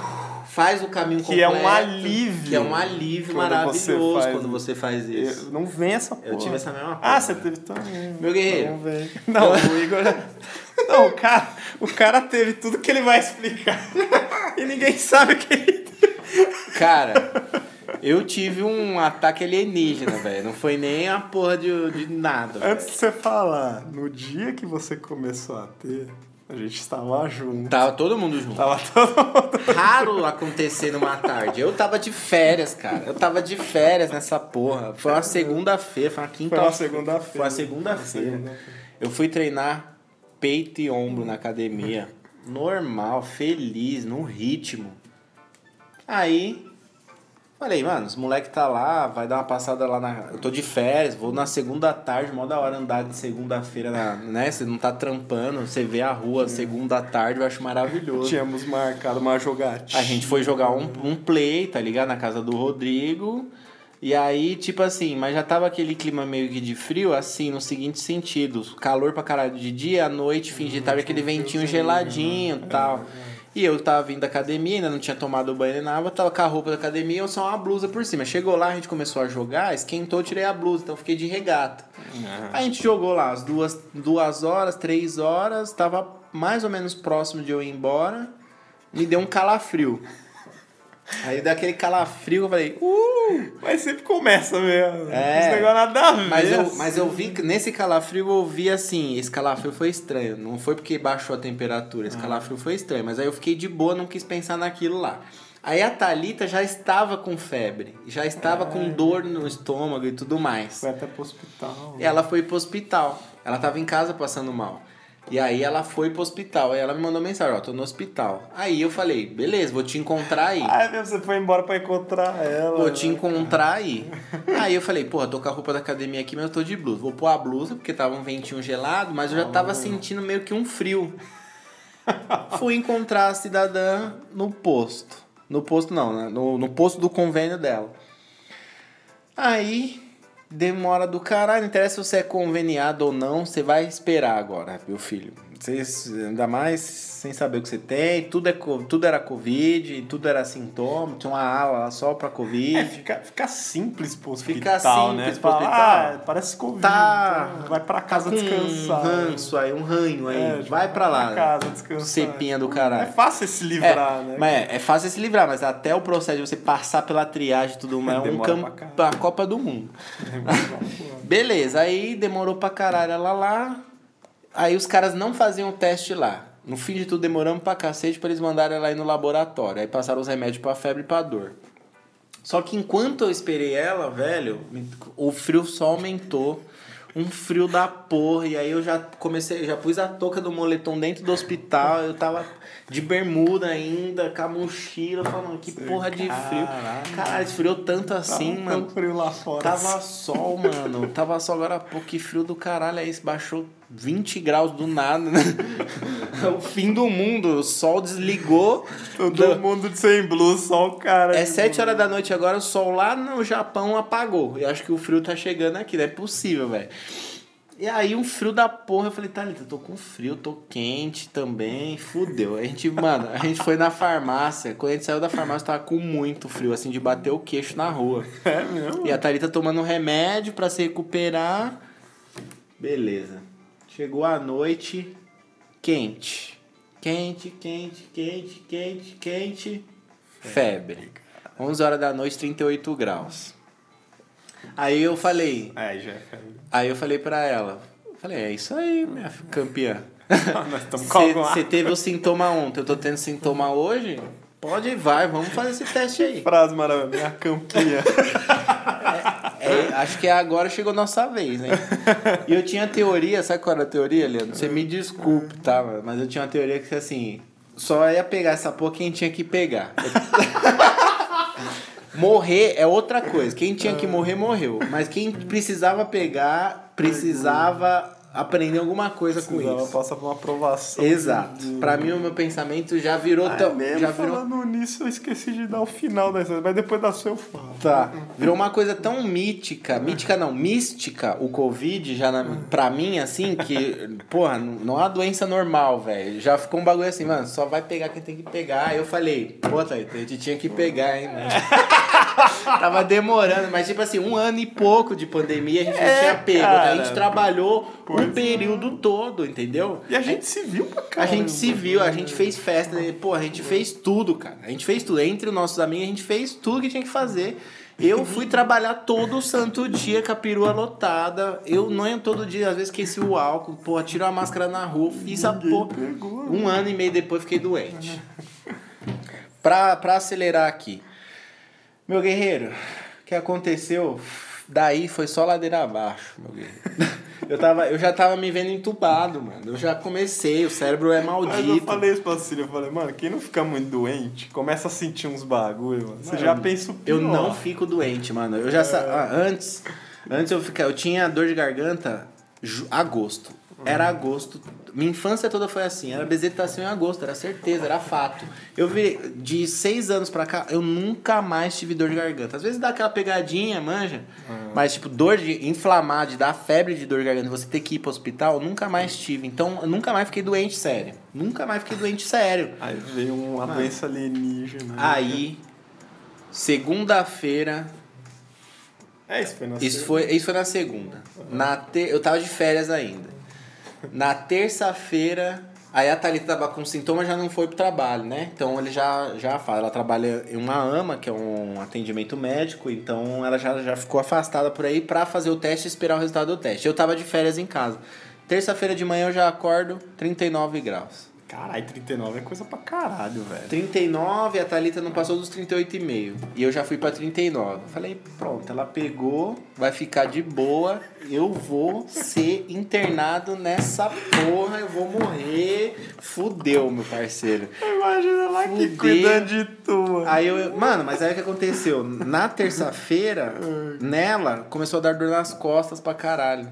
faz o caminho Que é completo. um alívio Que é um alívio você maravilhoso faz quando você faz isso. Eu- Não vem essa porra. Eu tive essa mesma Ah, porra. você teve também. Meu guerreiro. Não, vem. Não, o Igor. Não, o cara, o cara teve tudo que ele vai explicar. E ninguém sabe o que ele Cara, eu tive um ataque alienígena, velho. Não foi nem a porra de, de nada. Antes de você falar, no dia que você começou a ter, a gente estava junto. Tava todo mundo junto. Tava todo mundo. raro acontecer numa tarde. Eu tava de férias, cara. Eu tava de férias nessa porra. Foi uma segunda-feira, foi uma quinta Foi uma segunda-feira. Foi uma segunda-feira. Eu fui treinar peito e ombro na academia. Normal, feliz, no ritmo. Aí, falei, mano, os moleque tá lá, vai dar uma passada lá na. Eu tô de férias, vou na segunda tarde, mó da hora andar de segunda-feira, na- né? Você não tá trampando, você vê a rua segunda tarde, eu acho maravilhoso. Tínhamos marcado uma jogatina. A gente foi jogar um, um play, tá ligado? Na casa do Rodrigo. E aí, tipo assim, mas já tava aquele clima meio que de frio, assim, no seguinte sentido. Calor pra caralho de dia, à noite, fim de tarde, aquele ventinho geladinho e tal. E eu tava vindo da academia, ainda não tinha tomado banho nem nada, tava com a roupa da academia e só uma blusa por cima. Chegou lá, a gente começou a jogar, esquentou, tirei a blusa, então fiquei de regata. A gente jogou lá as duas, duas horas, três horas, tava mais ou menos próximo de eu ir embora, me deu um calafrio. Aí deu aquele calafrio, eu falei, uh! Mas sempre começa mesmo. É. Esse negócio nada a ver. Mas eu, mas eu vi que nesse calafrio eu vi assim, esse calafrio foi estranho. Não foi porque baixou a temperatura, esse calafrio foi estranho. Mas aí eu fiquei de boa, não quis pensar naquilo lá. Aí a Thalita já estava com febre, já estava com dor no estômago e tudo mais. Foi até pro hospital. Ela foi pro hospital. Ela tava em casa passando mal. E aí ela foi pro hospital. Aí ela me mandou mensagem, ó, tô no hospital. Aí eu falei, beleza, vou te encontrar aí. Ah, meu, você foi embora pra encontrar ela. Vou te né? encontrar aí. Aí eu falei, porra, tô com a roupa da academia aqui, mas eu tô de blusa. Vou pôr a blusa, porque tava um ventinho gelado, mas eu já tava sentindo meio que um frio. Fui encontrar a cidadã no posto. No posto não, né? No, no posto do convênio dela. Aí, demora do caralho. Não interessa se você é conveniado ou não, você vai esperar agora, meu filho. Vocês, ainda mais sem saber o que você tem. Tudo, é, tudo era Covid, tudo era sintoma. Tinha uma ala lá só pra Covid. É, fica, fica simples pro hospital, Fica simples né? pro hospital. Ah, parece Covid. Tá- então vai pra casa com descansar. Um ranço aí, um ranho aí. É, tipo, vai pra lá. casa descansar. Cepinha do É caralho. fácil se É, livrar, né? mas é, é fácil se livrar, mas até o processo de você passar pela triagem e tudo mais é um campo pra pra Copa do Mundo. Beleza, aí demorou pra caralho ela lá. Aí os caras não faziam o teste lá. No fim de tudo, demoramos pra cacete pra eles mandarem ela aí no laboratório. Aí passaram os remédios pra febre e pra dor. Só que enquanto eu esperei ela, velho, o frio só aumentou. Um frio da porra. E aí eu já comecei, já pus a touca do moletom dentro do hospital. Eu tava de bermuda ainda, com a mochila, falando que porra de frio. Caralho. Esfriou tanto assim, Tava mano. tão frio lá fora. Tava sol, mano. Tava sol agora pouco. Que frio do caralho é esse? Baixou 20 graus do nada, né? É o fim do mundo. O sol desligou. Todo mundo sem blusa, só o cara. É de 7 horas da noite agora, o sol lá no Japão apagou. Eu acho que o frio tá chegando aqui, não é possível, velho. E aí, um frio da porra, eu falei, Thalita, eu tô com frio, tô quente também, fudeu. A gente, mano, a gente foi na farmácia. Quando a gente saiu da farmácia, tava com muito frio, assim, de bater o queixo na rua. É mesmo? E a Thalita tomando remédio pra se recuperar. Beleza. Chegou a noite, quente. Quente, quente, quente, quente, quente. Febre. 11 horas da noite, 38 graus. Aí eu falei, É, já é aí eu falei pra ela, falei, é isso aí, minha campeã. Nós estamos com alguma... Você teve o sintoma ontem, eu tô tendo sintoma hoje? Pode ir, vai, vamos fazer esse teste aí. Frase maravilhosa, minha campeã. É, acho que agora chegou nossa vez, né? E eu tinha teoria, sabe qual era a teoria, Leandro? Você me desculpe, tá? Mas eu tinha uma teoria que assim, só ia pegar essa porra quem tinha que pegar. Morrer é outra coisa. Quem tinha que morrer, morreu. Mas quem precisava pegar, precisava aprender alguma coisa com isso. passar por uma aprovação. Exato. de- Pra mim, o meu pensamento já virou Ah, é tão. mesmo? já virou. Falando nisso, eu esqueci de dar o final da história, mas depois da sua eu falo. Tá. Virou uma coisa tão mítica, mítica não, mística, o Covid, já na, pra mim, assim, que, porra, não é uma doença normal, velho. Já ficou um bagulho assim, mano, só vai pegar quem tem que pegar. Aí eu falei, pô, Thaís, a gente tinha que pegar, hein, mano. Tava demorando, mas tipo assim, um ano e pouco de pandemia a gente não É, tinha pego. cara. A gente trabalhou o é. período todo, entendeu? E a gente se viu pra A caramba. gente se viu, a gente fez festa, né? pô, a gente fez tudo, cara. A gente fez tudo. Entre os nossos amigos, a gente fez tudo que tinha que fazer. Eu fui trabalhar todo santo dia com a perua lotada. Eu não ia todo dia, às vezes esqueci o álcool, pô, tirou a máscara na rua, fiz a porra. Um ano e meio depois fiquei doente. Pra, pra acelerar aqui. Meu guerreiro, o que aconteceu? Daí foi só ladeira abaixo, meu guerreiro. Eu, tava, eu já tava me vendo entubado, mano. Eu já comecei, o cérebro é Mas eu maldito. falei isso pra Cília, eu falei, mano, quem não fica muito doente, começa a sentir uns bagulho, mano. Você Mano, já pensa o pior. Eu não fico doente, mano. Eu já sa... ah, antes, antes eu ficar, eu tinha dor de garganta agosto. Era agosto. Minha infância toda foi assim. Era bezetacil em agosto, era certeza, era fato. Eu vi de seis anos pra cá, eu nunca mais tive dor de garganta. Às vezes dá aquela pegadinha, manja. Mas, tipo, dor de inflamar, de dar febre de dor de garganta, você ter que ir pro hospital, eu nunca mais tive. Então, eu nunca mais fiquei doente sério. Nunca mais fiquei doente sério. Aí veio uma Mano. doença alienígena. né? Aí, segunda-feira, É, isso foi na Isso segunda. foi, isso foi na segunda. Na ter... Eu tava de férias ainda. Na terça-feira, aí a Thalita tava com sintomas já não foi pro trabalho, né? Então ele já, já fala. Ela trabalha em uma AMA, que é um atendimento médico, então ela já, já ficou afastada por aí pra fazer o teste e esperar o resultado do teste. Eu tava de férias em casa. Terça-feira de manhã eu já acordo, 39 graus. Caralho, 39 é coisa pra caralho, velho. 39, a Thalita não passou dos 38,5. E eu já fui pra 39. Falei, pronto, ela pegou, vai ficar de boa. Eu vou ser internado nessa porra, eu vou morrer. Fudeu, meu parceiro. Imagina lá que cuidando de tu. Aí eu, mano, mas aí o que aconteceu? Na terça-feira, nela, começou a dar dor nas costas pra caralho.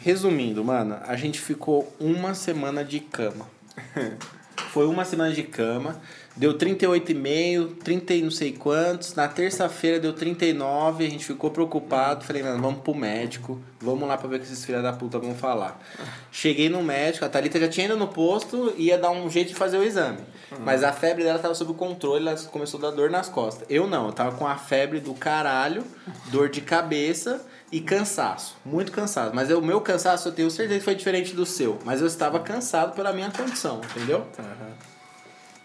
Resumindo, mano, a gente ficou uma semana de cama. Foi uma semana de cama. Deu 38,5, 30 e não sei quantos. Na terça-feira deu 39, a gente ficou preocupado. Falei, mano, vamos pro médico. Vamos lá pra ver o que esses filhos da puta vão falar. Cheguei no médico, a Thalita já tinha ido no posto e ia dar um jeito de fazer o exame. Mas a febre dela tava sob controle, ela começou a dar dor nas costas. Eu não, eu tava com a febre do caralho, dor de cabeça e cansaço. Muito cansado. Mas o meu cansaço eu tenho certeza que foi diferente do seu. Mas eu estava cansado pela minha condição, entendeu?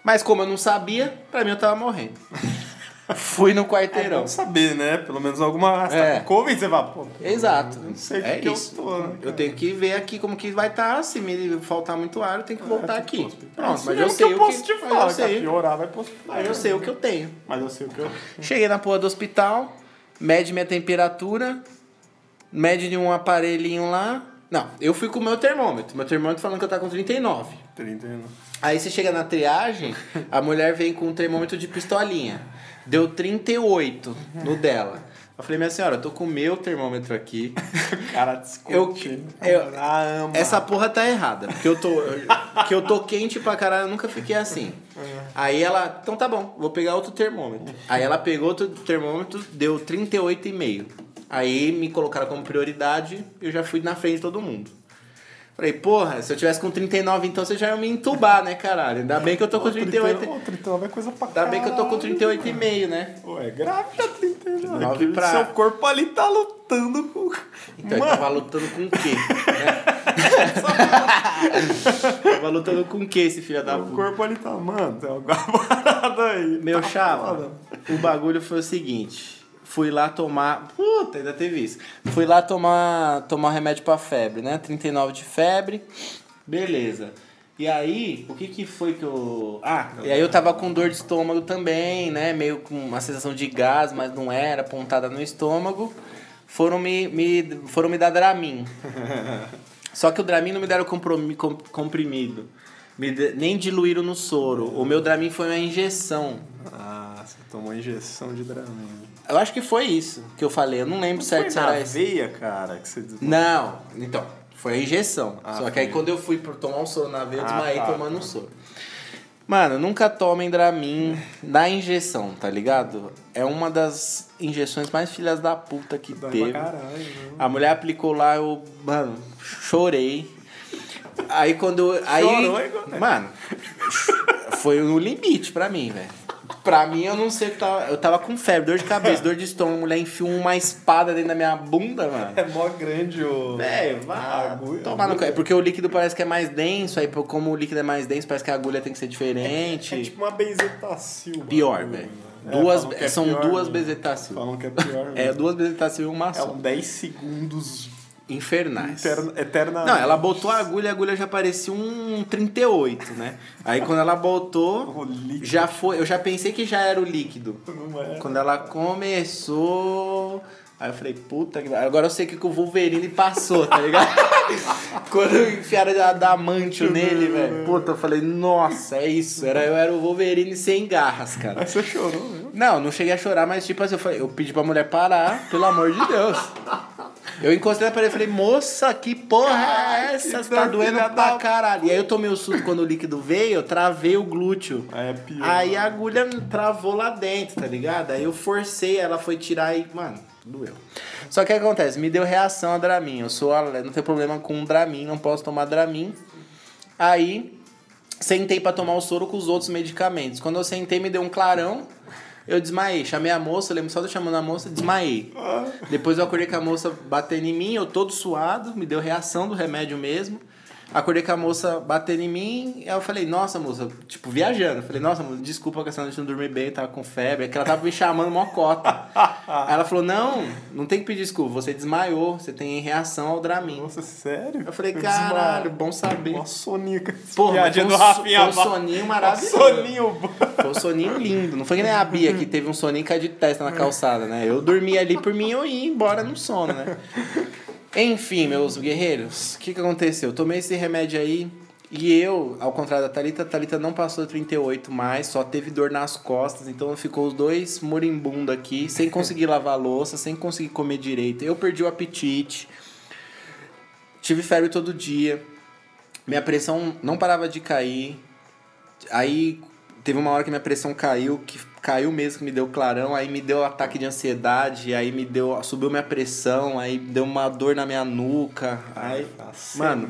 Mas como eu não sabia, pra mim eu tava morrendo. Fui no É quarteirão. bom saber, né? Pelo menos alguma. É. Covid, você vai, pô. Exato. Não sei o é que que eu isso. tô, né, eu tenho que ver aqui como que vai estar. Se me faltar muito ar, eu tenho que voltar tem aqui. pro Pronto, mas eu Isso sei que eu o posso que, te falar, eu sei. Piorar, vai hospital. Mas eu sei o que eu tenho. Mas eu sei o que eu. Cheguei na porra do hospital, mede minha temperatura, mede de um aparelhinho lá. Não, eu fui com o meu termômetro. Meu termômetro falando que eu tava com 39. 39. Aí você chega na triagem, a mulher vem com um termômetro de pistolinha. Deu 38 no dela. Eu falei, minha senhora, eu tô com o meu termômetro aqui. Cara, Eu, discutindo. eu, Ah, ama. essa porra tá errada. Porque eu tô, que eu tô quente pra caralho, eu nunca fiquei assim. Aí ela, então tá bom, vou pegar outro termômetro. Aí ela pegou outro termômetro, deu 38,5. Aí me colocaram como prioridade, eu já fui na frente de todo mundo. Falei, porra, se eu tivesse com 39, então você já ia me entubar, né, caralho? Ainda bem que eu tô com 38. Ô, 39 é coisa pra Ainda bem que eu tô com caralho. 38,5, né? Pô, é grávida 39. 39 Aquele pra- Seu corpo ali tá lutando com. Então ele Mano, tava lutando com o quê? né? tava lutando com o quê, esse filho da o puta? corpo ali tá. Mano, tem alguma parada aí. Meu Tá foda. o bagulho foi o seguinte. Fui lá tomar. Puta, ainda teve isso. Fui lá tomar, tomar remédio pra febre, né? 39 de febre. Beleza. E aí, o que que foi que eu. Ah, e aí eu tava com dor de estômago também, né? Meio com uma sensação de gás, mas não era, pontada no estômago. Foram me, me, foram me dar Dramin. Só que o Dramin não me deram comprimido. Me de- nem diluíram no soro. O meu Dramin foi uma injeção. Ah, você tomou injeção de Dramin. Eu acho que foi isso que eu falei. Eu não lembro Não foi se na era isso. veia, cara, que você desmaiou? Não, então, foi a injeção. Ah, Só que aí foi. quando eu fui por tomar um soro na veia, eu Ah, desmaiei tá, tomando tá. um soro. Mano, nunca tomem Dramin da injeção, tá ligado? É uma das injeções mais filhas da puta que Dói teve. pra caralho, né? A mulher aplicou lá, eu, mano, chorei. Aí quando. eu- Aí, Chorou, Igor? mano, foi no limite pra mim, velho. Pra mim, eu não sei o que tava. Eu tava com febre, dor de cabeça, dor de estômago. A mulher enfiou uma espada dentro da minha bunda, mano. É mó grande o. Velho, agulha. tomar no. É porque o líquido parece que é mais denso, aí como o líquido é mais denso, parece que a agulha tem que ser diferente. É tipo uma bezetacil. Pior, velho. né? Duas, é são pior, duas né? bezetacil. Falam que é pior. É, né? duas bezetacil e uma É só. um 10 segundos Infernais. eterna, eternamente. Não, ela botou a agulha, a agulha já parecia um 38, né? Aí quando ela botou, já foi. Eu já pensei que já era o líquido. não é. Quando ela começou. Aí eu falei, puta que. Agora eu sei que o Wolverine passou, tá ligado? Quando enfiaram a adamantio nele, velho. Puta, eu falei, nossa, é isso. Era, eu era o Wolverine sem garras, cara. Aí você chorou, né? Não, não cheguei a chorar, mas tipo assim, eu, falei, eu pedi pra mulher parar, pelo amor de Deus. Eu encostei na parede e falei, moça, que porra é essa? Você tá doendo pra caralho. E aí eu tomei o susto quando o líquido veio, eu travei o glúteo. Aí é pior. Aí a agulha travou lá dentro, tá ligado? Aí eu forcei, ela foi tirar e, mano, doeu. Só que o que acontece? Me deu reação a Dramin. Eu sou não tenho problema com Dramin, não posso tomar Dramin. Aí sentei pra tomar o soro com os outros medicamentos. Quando eu sentei, me deu um clarão. Eu desmaiei. Chamei a moça, lembro só de chamando a moça, desmaiei. Depois eu acordei com a moça batendo em mim, eu todo suado, me deu reação do remédio mesmo. Acordei com a moça batendo em mim, aí eu falei, nossa, moça, tipo, viajando. Eu falei, nossa, moça, desculpa que essa noite não dormi bem, tava com febre, é que ela tava me chamando mocota. aí ela falou, não, não tem que pedir desculpa, você desmaiou, você tem reação ao Dramin. Nossa, sério? Eu falei, caralho, bom saber. Com essa Porra, piadinha foi um do Rafinha foi um soninho maravilhoso. Soninho. Foi um soninho lindo. Não foi que nem a Bia que teve um soninho que de testa na calçada, né? Eu dormi ali por mim eu ia embora no sono, né? Enfim, meus guerreiros, o que, que aconteceu? Eu tomei esse remédio aí e eu, ao contrário da Thalita, a Thalita não passou de 38 mais, só teve dor nas costas, então ficou os dois moribundos aqui, sem conseguir lavar a louça, sem conseguir comer direito. Eu perdi o apetite, tive febre todo dia, minha pressão não parava de cair. Aí teve uma hora que minha pressão caiu, que caiu mesmo, que me deu clarão, aí me deu ataque de ansiedade, aí me deu. subiu minha pressão, aí deu uma dor na minha nuca. Aí, mano,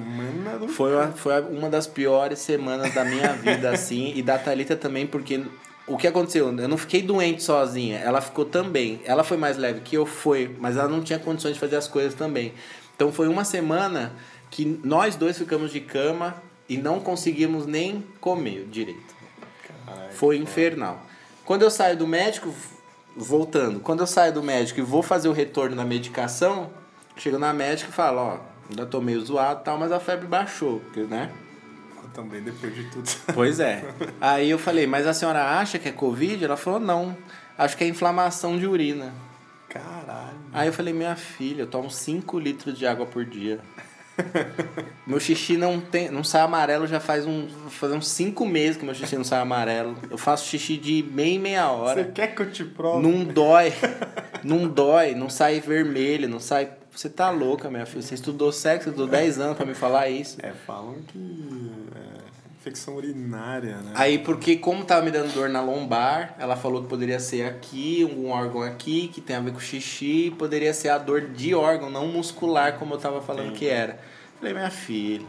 foi uma, foi uma das piores semanas da minha vida, assim, e da Thalita também, porque o que aconteceu? Eu não fiquei doente sozinha, ela ficou também. Ela foi mais leve que eu, foi, mas ela não tinha condições de fazer as coisas também. Então foi uma semana que nós dois ficamos de cama e não conseguimos nem comer direito. Foi infernal. Quando eu saio do médico, voltando, quando eu saio do médico e vou fazer o retorno da medicação, chego na médica e falo, ó, ainda tô meio zoado e tal, mas a febre baixou, né? Eu também, depois de tudo. Pois é. Aí eu falei, mas a senhora acha que é Covid? Ela falou, não, acho que é inflamação de urina. Caralho. Aí eu falei, minha filha, eu tomo 5 litros de água por dia. Meu xixi não tem, não sai amarelo já faz um, faz uns 5 meses que meu xixi não sai amarelo. Eu faço xixi de meia e meia hora. Você quer que eu te prove? Não dói. Não dói, não sai vermelho, não sai. Você tá louca, minha filha. Você estudou sexo, estudou 10 anos pra me falar isso. É, falam que é infecção urinária, né? Aí, porque como tava me dando dor na lombar, ela falou que poderia ser aqui, um órgão aqui, que tem a ver com xixi, poderia ser a dor de órgão, não muscular, como eu tava falando que era. Falei, minha filha,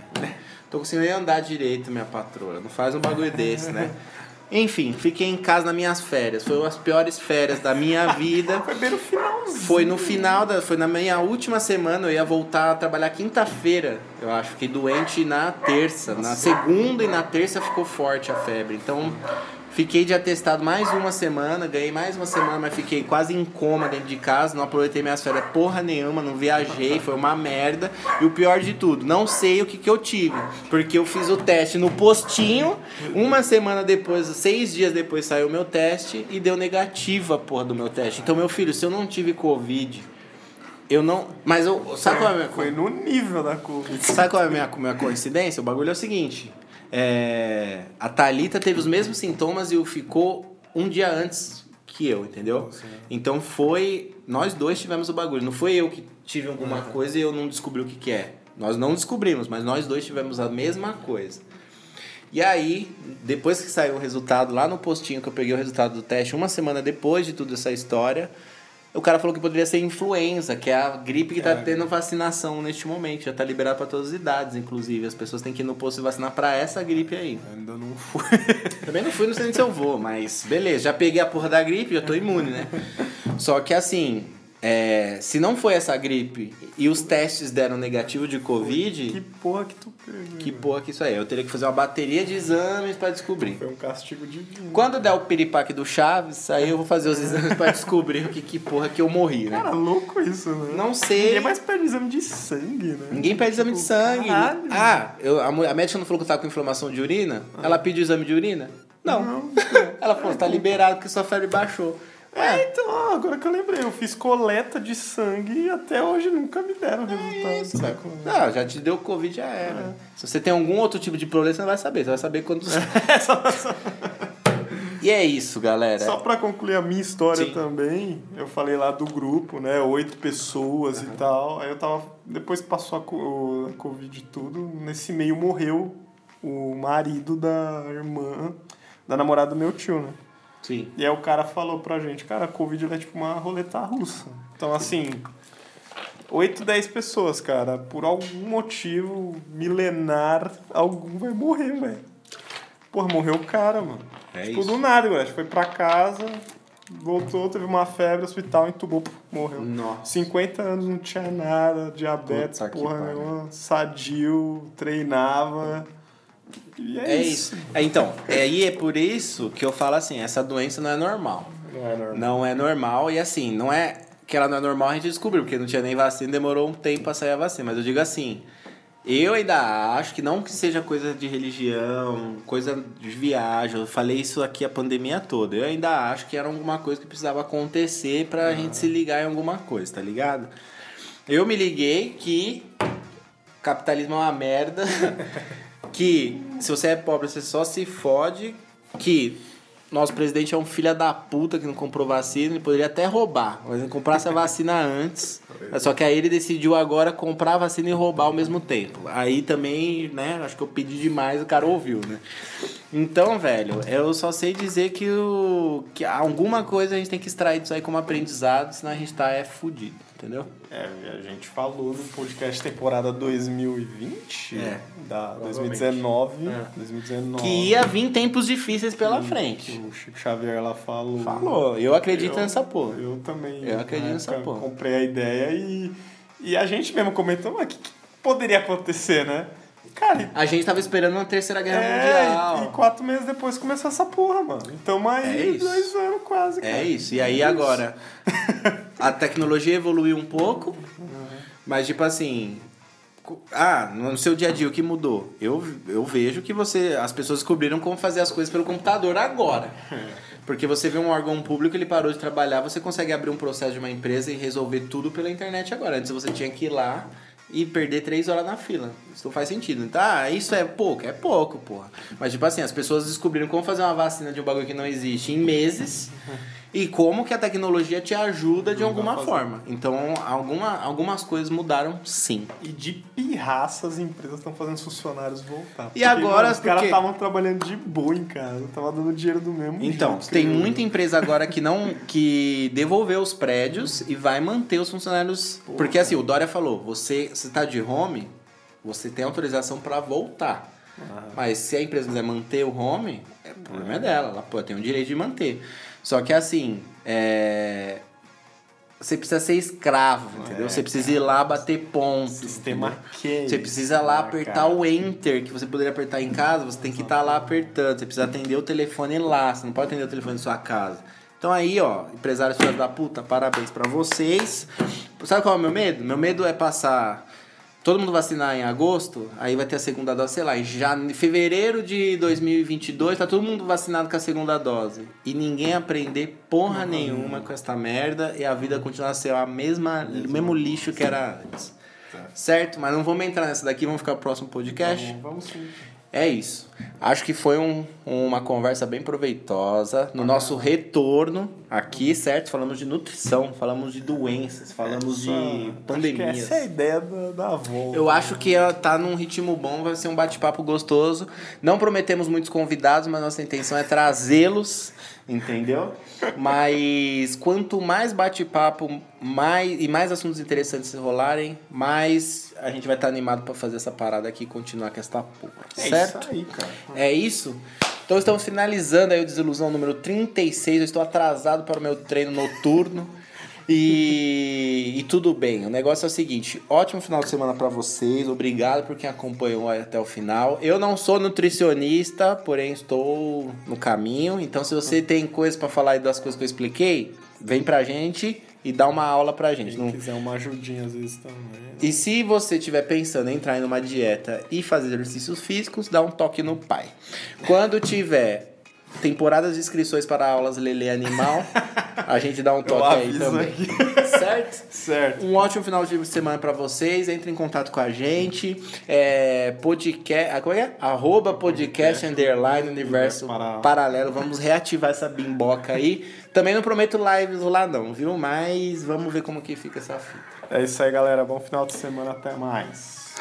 tô conseguindo nem andar direito, minha patroa. Não faz um bagulho desse, né? Enfim, fiquei em casa nas minhas férias. Foi as piores férias da minha vida. Foi bem no finalzinho. Foi no final da. Foi na minha última semana, eu ia voltar a trabalhar quinta-feira, eu acho. Fiquei doente na terça. Na segunda e na terça ficou forte a febre. Então, fiquei de atestado mais uma semana, ganhei mais uma semana, mas fiquei quase em coma dentro de casa. Não aproveitei minhas férias porra nenhuma, não viajei, foi uma merda. E o pior de tudo, não sei o que, que eu tive. Porque eu fiz o teste no postinho, uma semana depois, seis dias depois saiu o meu teste e deu negativa a porra do meu teste. Então, meu filho, se eu não tive Covid, eu não. Mas eu. Sabe qual é a minha, Foi no nível da Covid. sabe qual é a minha, minha coincidência? O bagulho é o seguinte: é, a Thalita teve os mesmos sintomas e o ficou um dia antes que eu, entendeu? Então foi. Nós dois tivemos o bagulho. Não foi eu que tive alguma uhum. coisa e eu não descobri o que, que é. Nós não descobrimos, mas nós dois tivemos a mesma coisa. E aí, depois que saiu o resultado, lá no postinho que eu peguei o resultado do teste, uma semana depois de toda essa história, o cara falou que poderia ser influenza, que é a gripe que está é. tendo vacinação neste momento. Já está liberado para todas as idades, inclusive. As pessoas têm que ir no posto vacinar para essa gripe aí. Ainda não fui. Também não fui, não sei nem se eu vou, mas beleza. Já peguei a porra da gripe, já estou imune, né? Só que assim, é, se não foi essa gripe e os testes deram negativo de Covid. Que porra que tu pegou. Que porra que isso aí. Eu teria que fazer uma bateria de exames para descobrir. Foi um castigo divino. Quando der o piripaque do Chaves, aí eu vou fazer os exames para descobrir o que, que porra que eu morri, né? Cara, louco isso, né? Não sei. Ninguém mais pede exame de sangue, né? Ninguém pede exame de tipo, sangue. Caralho. Ah, eu, a, a médica não falou que eu tava com inflamação de urina? Ah. Ela pediu exame de urina? Não. não. Ela falou, tá liberado porque sua febre baixou. É, então, agora que eu lembrei, eu fiz coleta de sangue e até hoje nunca me deram resultado. Isso, não, já te deu Covid, já era. É. Se você tem algum outro tipo de problema, você não vai saber. Você vai saber quando. e é isso, galera. Só pra concluir a minha história Sim. também, eu falei lá do grupo, né? Oito pessoas uhum. e tal. Aí eu tava. Depois que passou a, a Covid e tudo, nesse meio morreu o marido da irmã, da namorada do meu tio, né? Sim. E aí o cara falou pra gente, cara, a Covid é tipo uma roleta russa. Então, assim, 8, 10 pessoas, cara, por algum motivo milenar, algum vai morrer, velho. Porra, morreu o cara, mano. É tipo, isso. do nada, galera. A gente foi pra casa, voltou, teve uma febre, hospital, entubou, morreu. Nossa. 50 anos, não tinha nada, diabetes, Puta porra nenhuma, sadio, treinava. É, é isso. isso. É, então, é, e é por isso que eu falo assim, essa doença não é normal. Não é normal. Não é normal e assim, não é que ela não é normal a gente descobriu, porque não tinha nem vacina, demorou um tempo para sair a vacina. Mas eu digo assim, eu ainda acho que não que seja coisa de religião, coisa de viagem. Eu falei isso aqui a pandemia toda. Eu ainda acho que era alguma coisa que precisava acontecer pra ah. gente se ligar em alguma coisa, tá ligado? Eu me liguei que capitalismo é uma merda. que se você é pobre, você só se fode, que nosso presidente é um filho da puta que não comprou vacina, ele poderia até roubar, mas ele comprasse a vacina antes. Só que aí ele decidiu agora comprar a vacina e roubar ao mesmo tempo. Aí também, né, acho que eu pedi demais, o cara ouviu, né? Então, velho, eu só sei dizer que, o, que alguma coisa a gente tem que extrair disso aí como aprendizado, senão a gente tá é fudido, entendeu? É, a gente falou no podcast temporada 2020, é, da 2019, é. 2019. Que ia vir tempos difíceis pela frente. O Chico Xavier lá falou. Falou, eu acredito eu, nessa porra. Eu também. Eu acredito nessa porra. Comprei a ideia e, e a gente mesmo comentou, mas o que, que poderia acontecer, né? Cara, a gente tava esperando uma terceira guerra é, mundial. E, e, quatro meses depois começou essa porra, mano. Então, mais é dois anos quase, é cara. É isso. E aí agora, a tecnologia evoluiu um pouco, uhum. mas tipo assim. Ah, no seu dia a dia o que mudou? Eu, eu vejo que você. As pessoas descobriram como fazer as coisas pelo computador agora. Porque você vê um órgão público, ele parou de trabalhar, você consegue abrir um processo de uma empresa e resolver tudo pela internet agora. Antes você tinha que ir lá e perder três horas na fila. Isso não faz sentido. Ah, isso é pouco? É pouco, porra. Mas, tipo assim, as pessoas descobriram como fazer uma vacina de um bagulho que não existe em meses e como que a tecnologia te ajuda de não alguma forma. Então, alguma, algumas coisas mudaram sim. E de pirraça as empresas estão fazendo os funcionários voltar. E agora os caras estavam trabalhando de boa em casa, tava dando dinheiro do mesmo Então, jeito, tem muita empresa agora que não que devolveu os prédios e vai manter os funcionários, Porra. porque assim, o Dória falou, você você tá de home, você tem autorização para voltar. Ah. Mas se a empresa quiser manter o home, é, o problema é dela, ela pô, tem o direito de manter. Só que assim, é... você precisa ser escravo, entendeu? É, você precisa ir lá bater ponto. Sistema que Você precisa lá apertar cara. o enter, que você poderia apertar em casa, você tem que estar tá lá apertando. Você precisa atender o telefone lá, você não pode atender o telefone da sua casa. Então aí, ó, empresários filhos da puta, parabéns para vocês. Sabe qual é o meu medo? Meu medo é passar todo mundo vacinar em agosto, aí vai ter a segunda dose, sei lá, em, já, em fevereiro de 2022 tá todo mundo vacinado com a segunda dose. E ninguém aprender porra nenhuma com esta merda e a vida continuar a ser a mesma, o mesmo lixo que era antes. Tá. Certo? Mas não vamos entrar nessa daqui, vamos ficar pro próximo podcast. Vamos, vamos sim. É isso. Acho que foi um, uma conversa bem proveitosa. No nosso retorno aqui, certo? Falamos de nutrição, falamos de doenças, falamos essa, de pandemias. essa é a ideia da, da avó. Eu acho que tá num ritmo bom, vai ser um bate-papo gostoso. Não prometemos muitos convidados, mas nossa intenção é trazê-los, entendeu? Mas quanto mais bate-papo mais, e mais assuntos interessantes rolarem, mais a gente vai estar animado para fazer essa parada aqui e continuar com esta porra. É certo? isso aí, cara. É isso? Então estamos finalizando aí o Desilusão número 36. Eu estou atrasado para o meu treino noturno. E, e, tudo bem. O negócio é o seguinte: ótimo final de semana para vocês. Obrigado por quem acompanhou até o final. Eu não sou nutricionista, porém estou no caminho. Então, se você tem coisas para falar das coisas que eu expliquei, vem pra gente e dá uma aula pra gente. Se não... quiser uma ajudinha às vezes também. Né? E se você estiver pensando em entrar em uma dieta e fazer exercícios físicos, dá um toque no pai. Quando tiver temporadas de inscrições para aulas Lele Animal, a gente dá um toque aí também. Aqui. Certo? certo. Um ótimo final de semana para vocês. Entre em contato com a gente. É, podcast. Ah, como é? é? Arroba podcast, underline universo paralelo. Vamos reativar essa bimboca aí. Também não prometo lives lá não, viu? Mas vamos ver como que fica essa fita. É isso aí, galera. Bom final de semana. Até mais.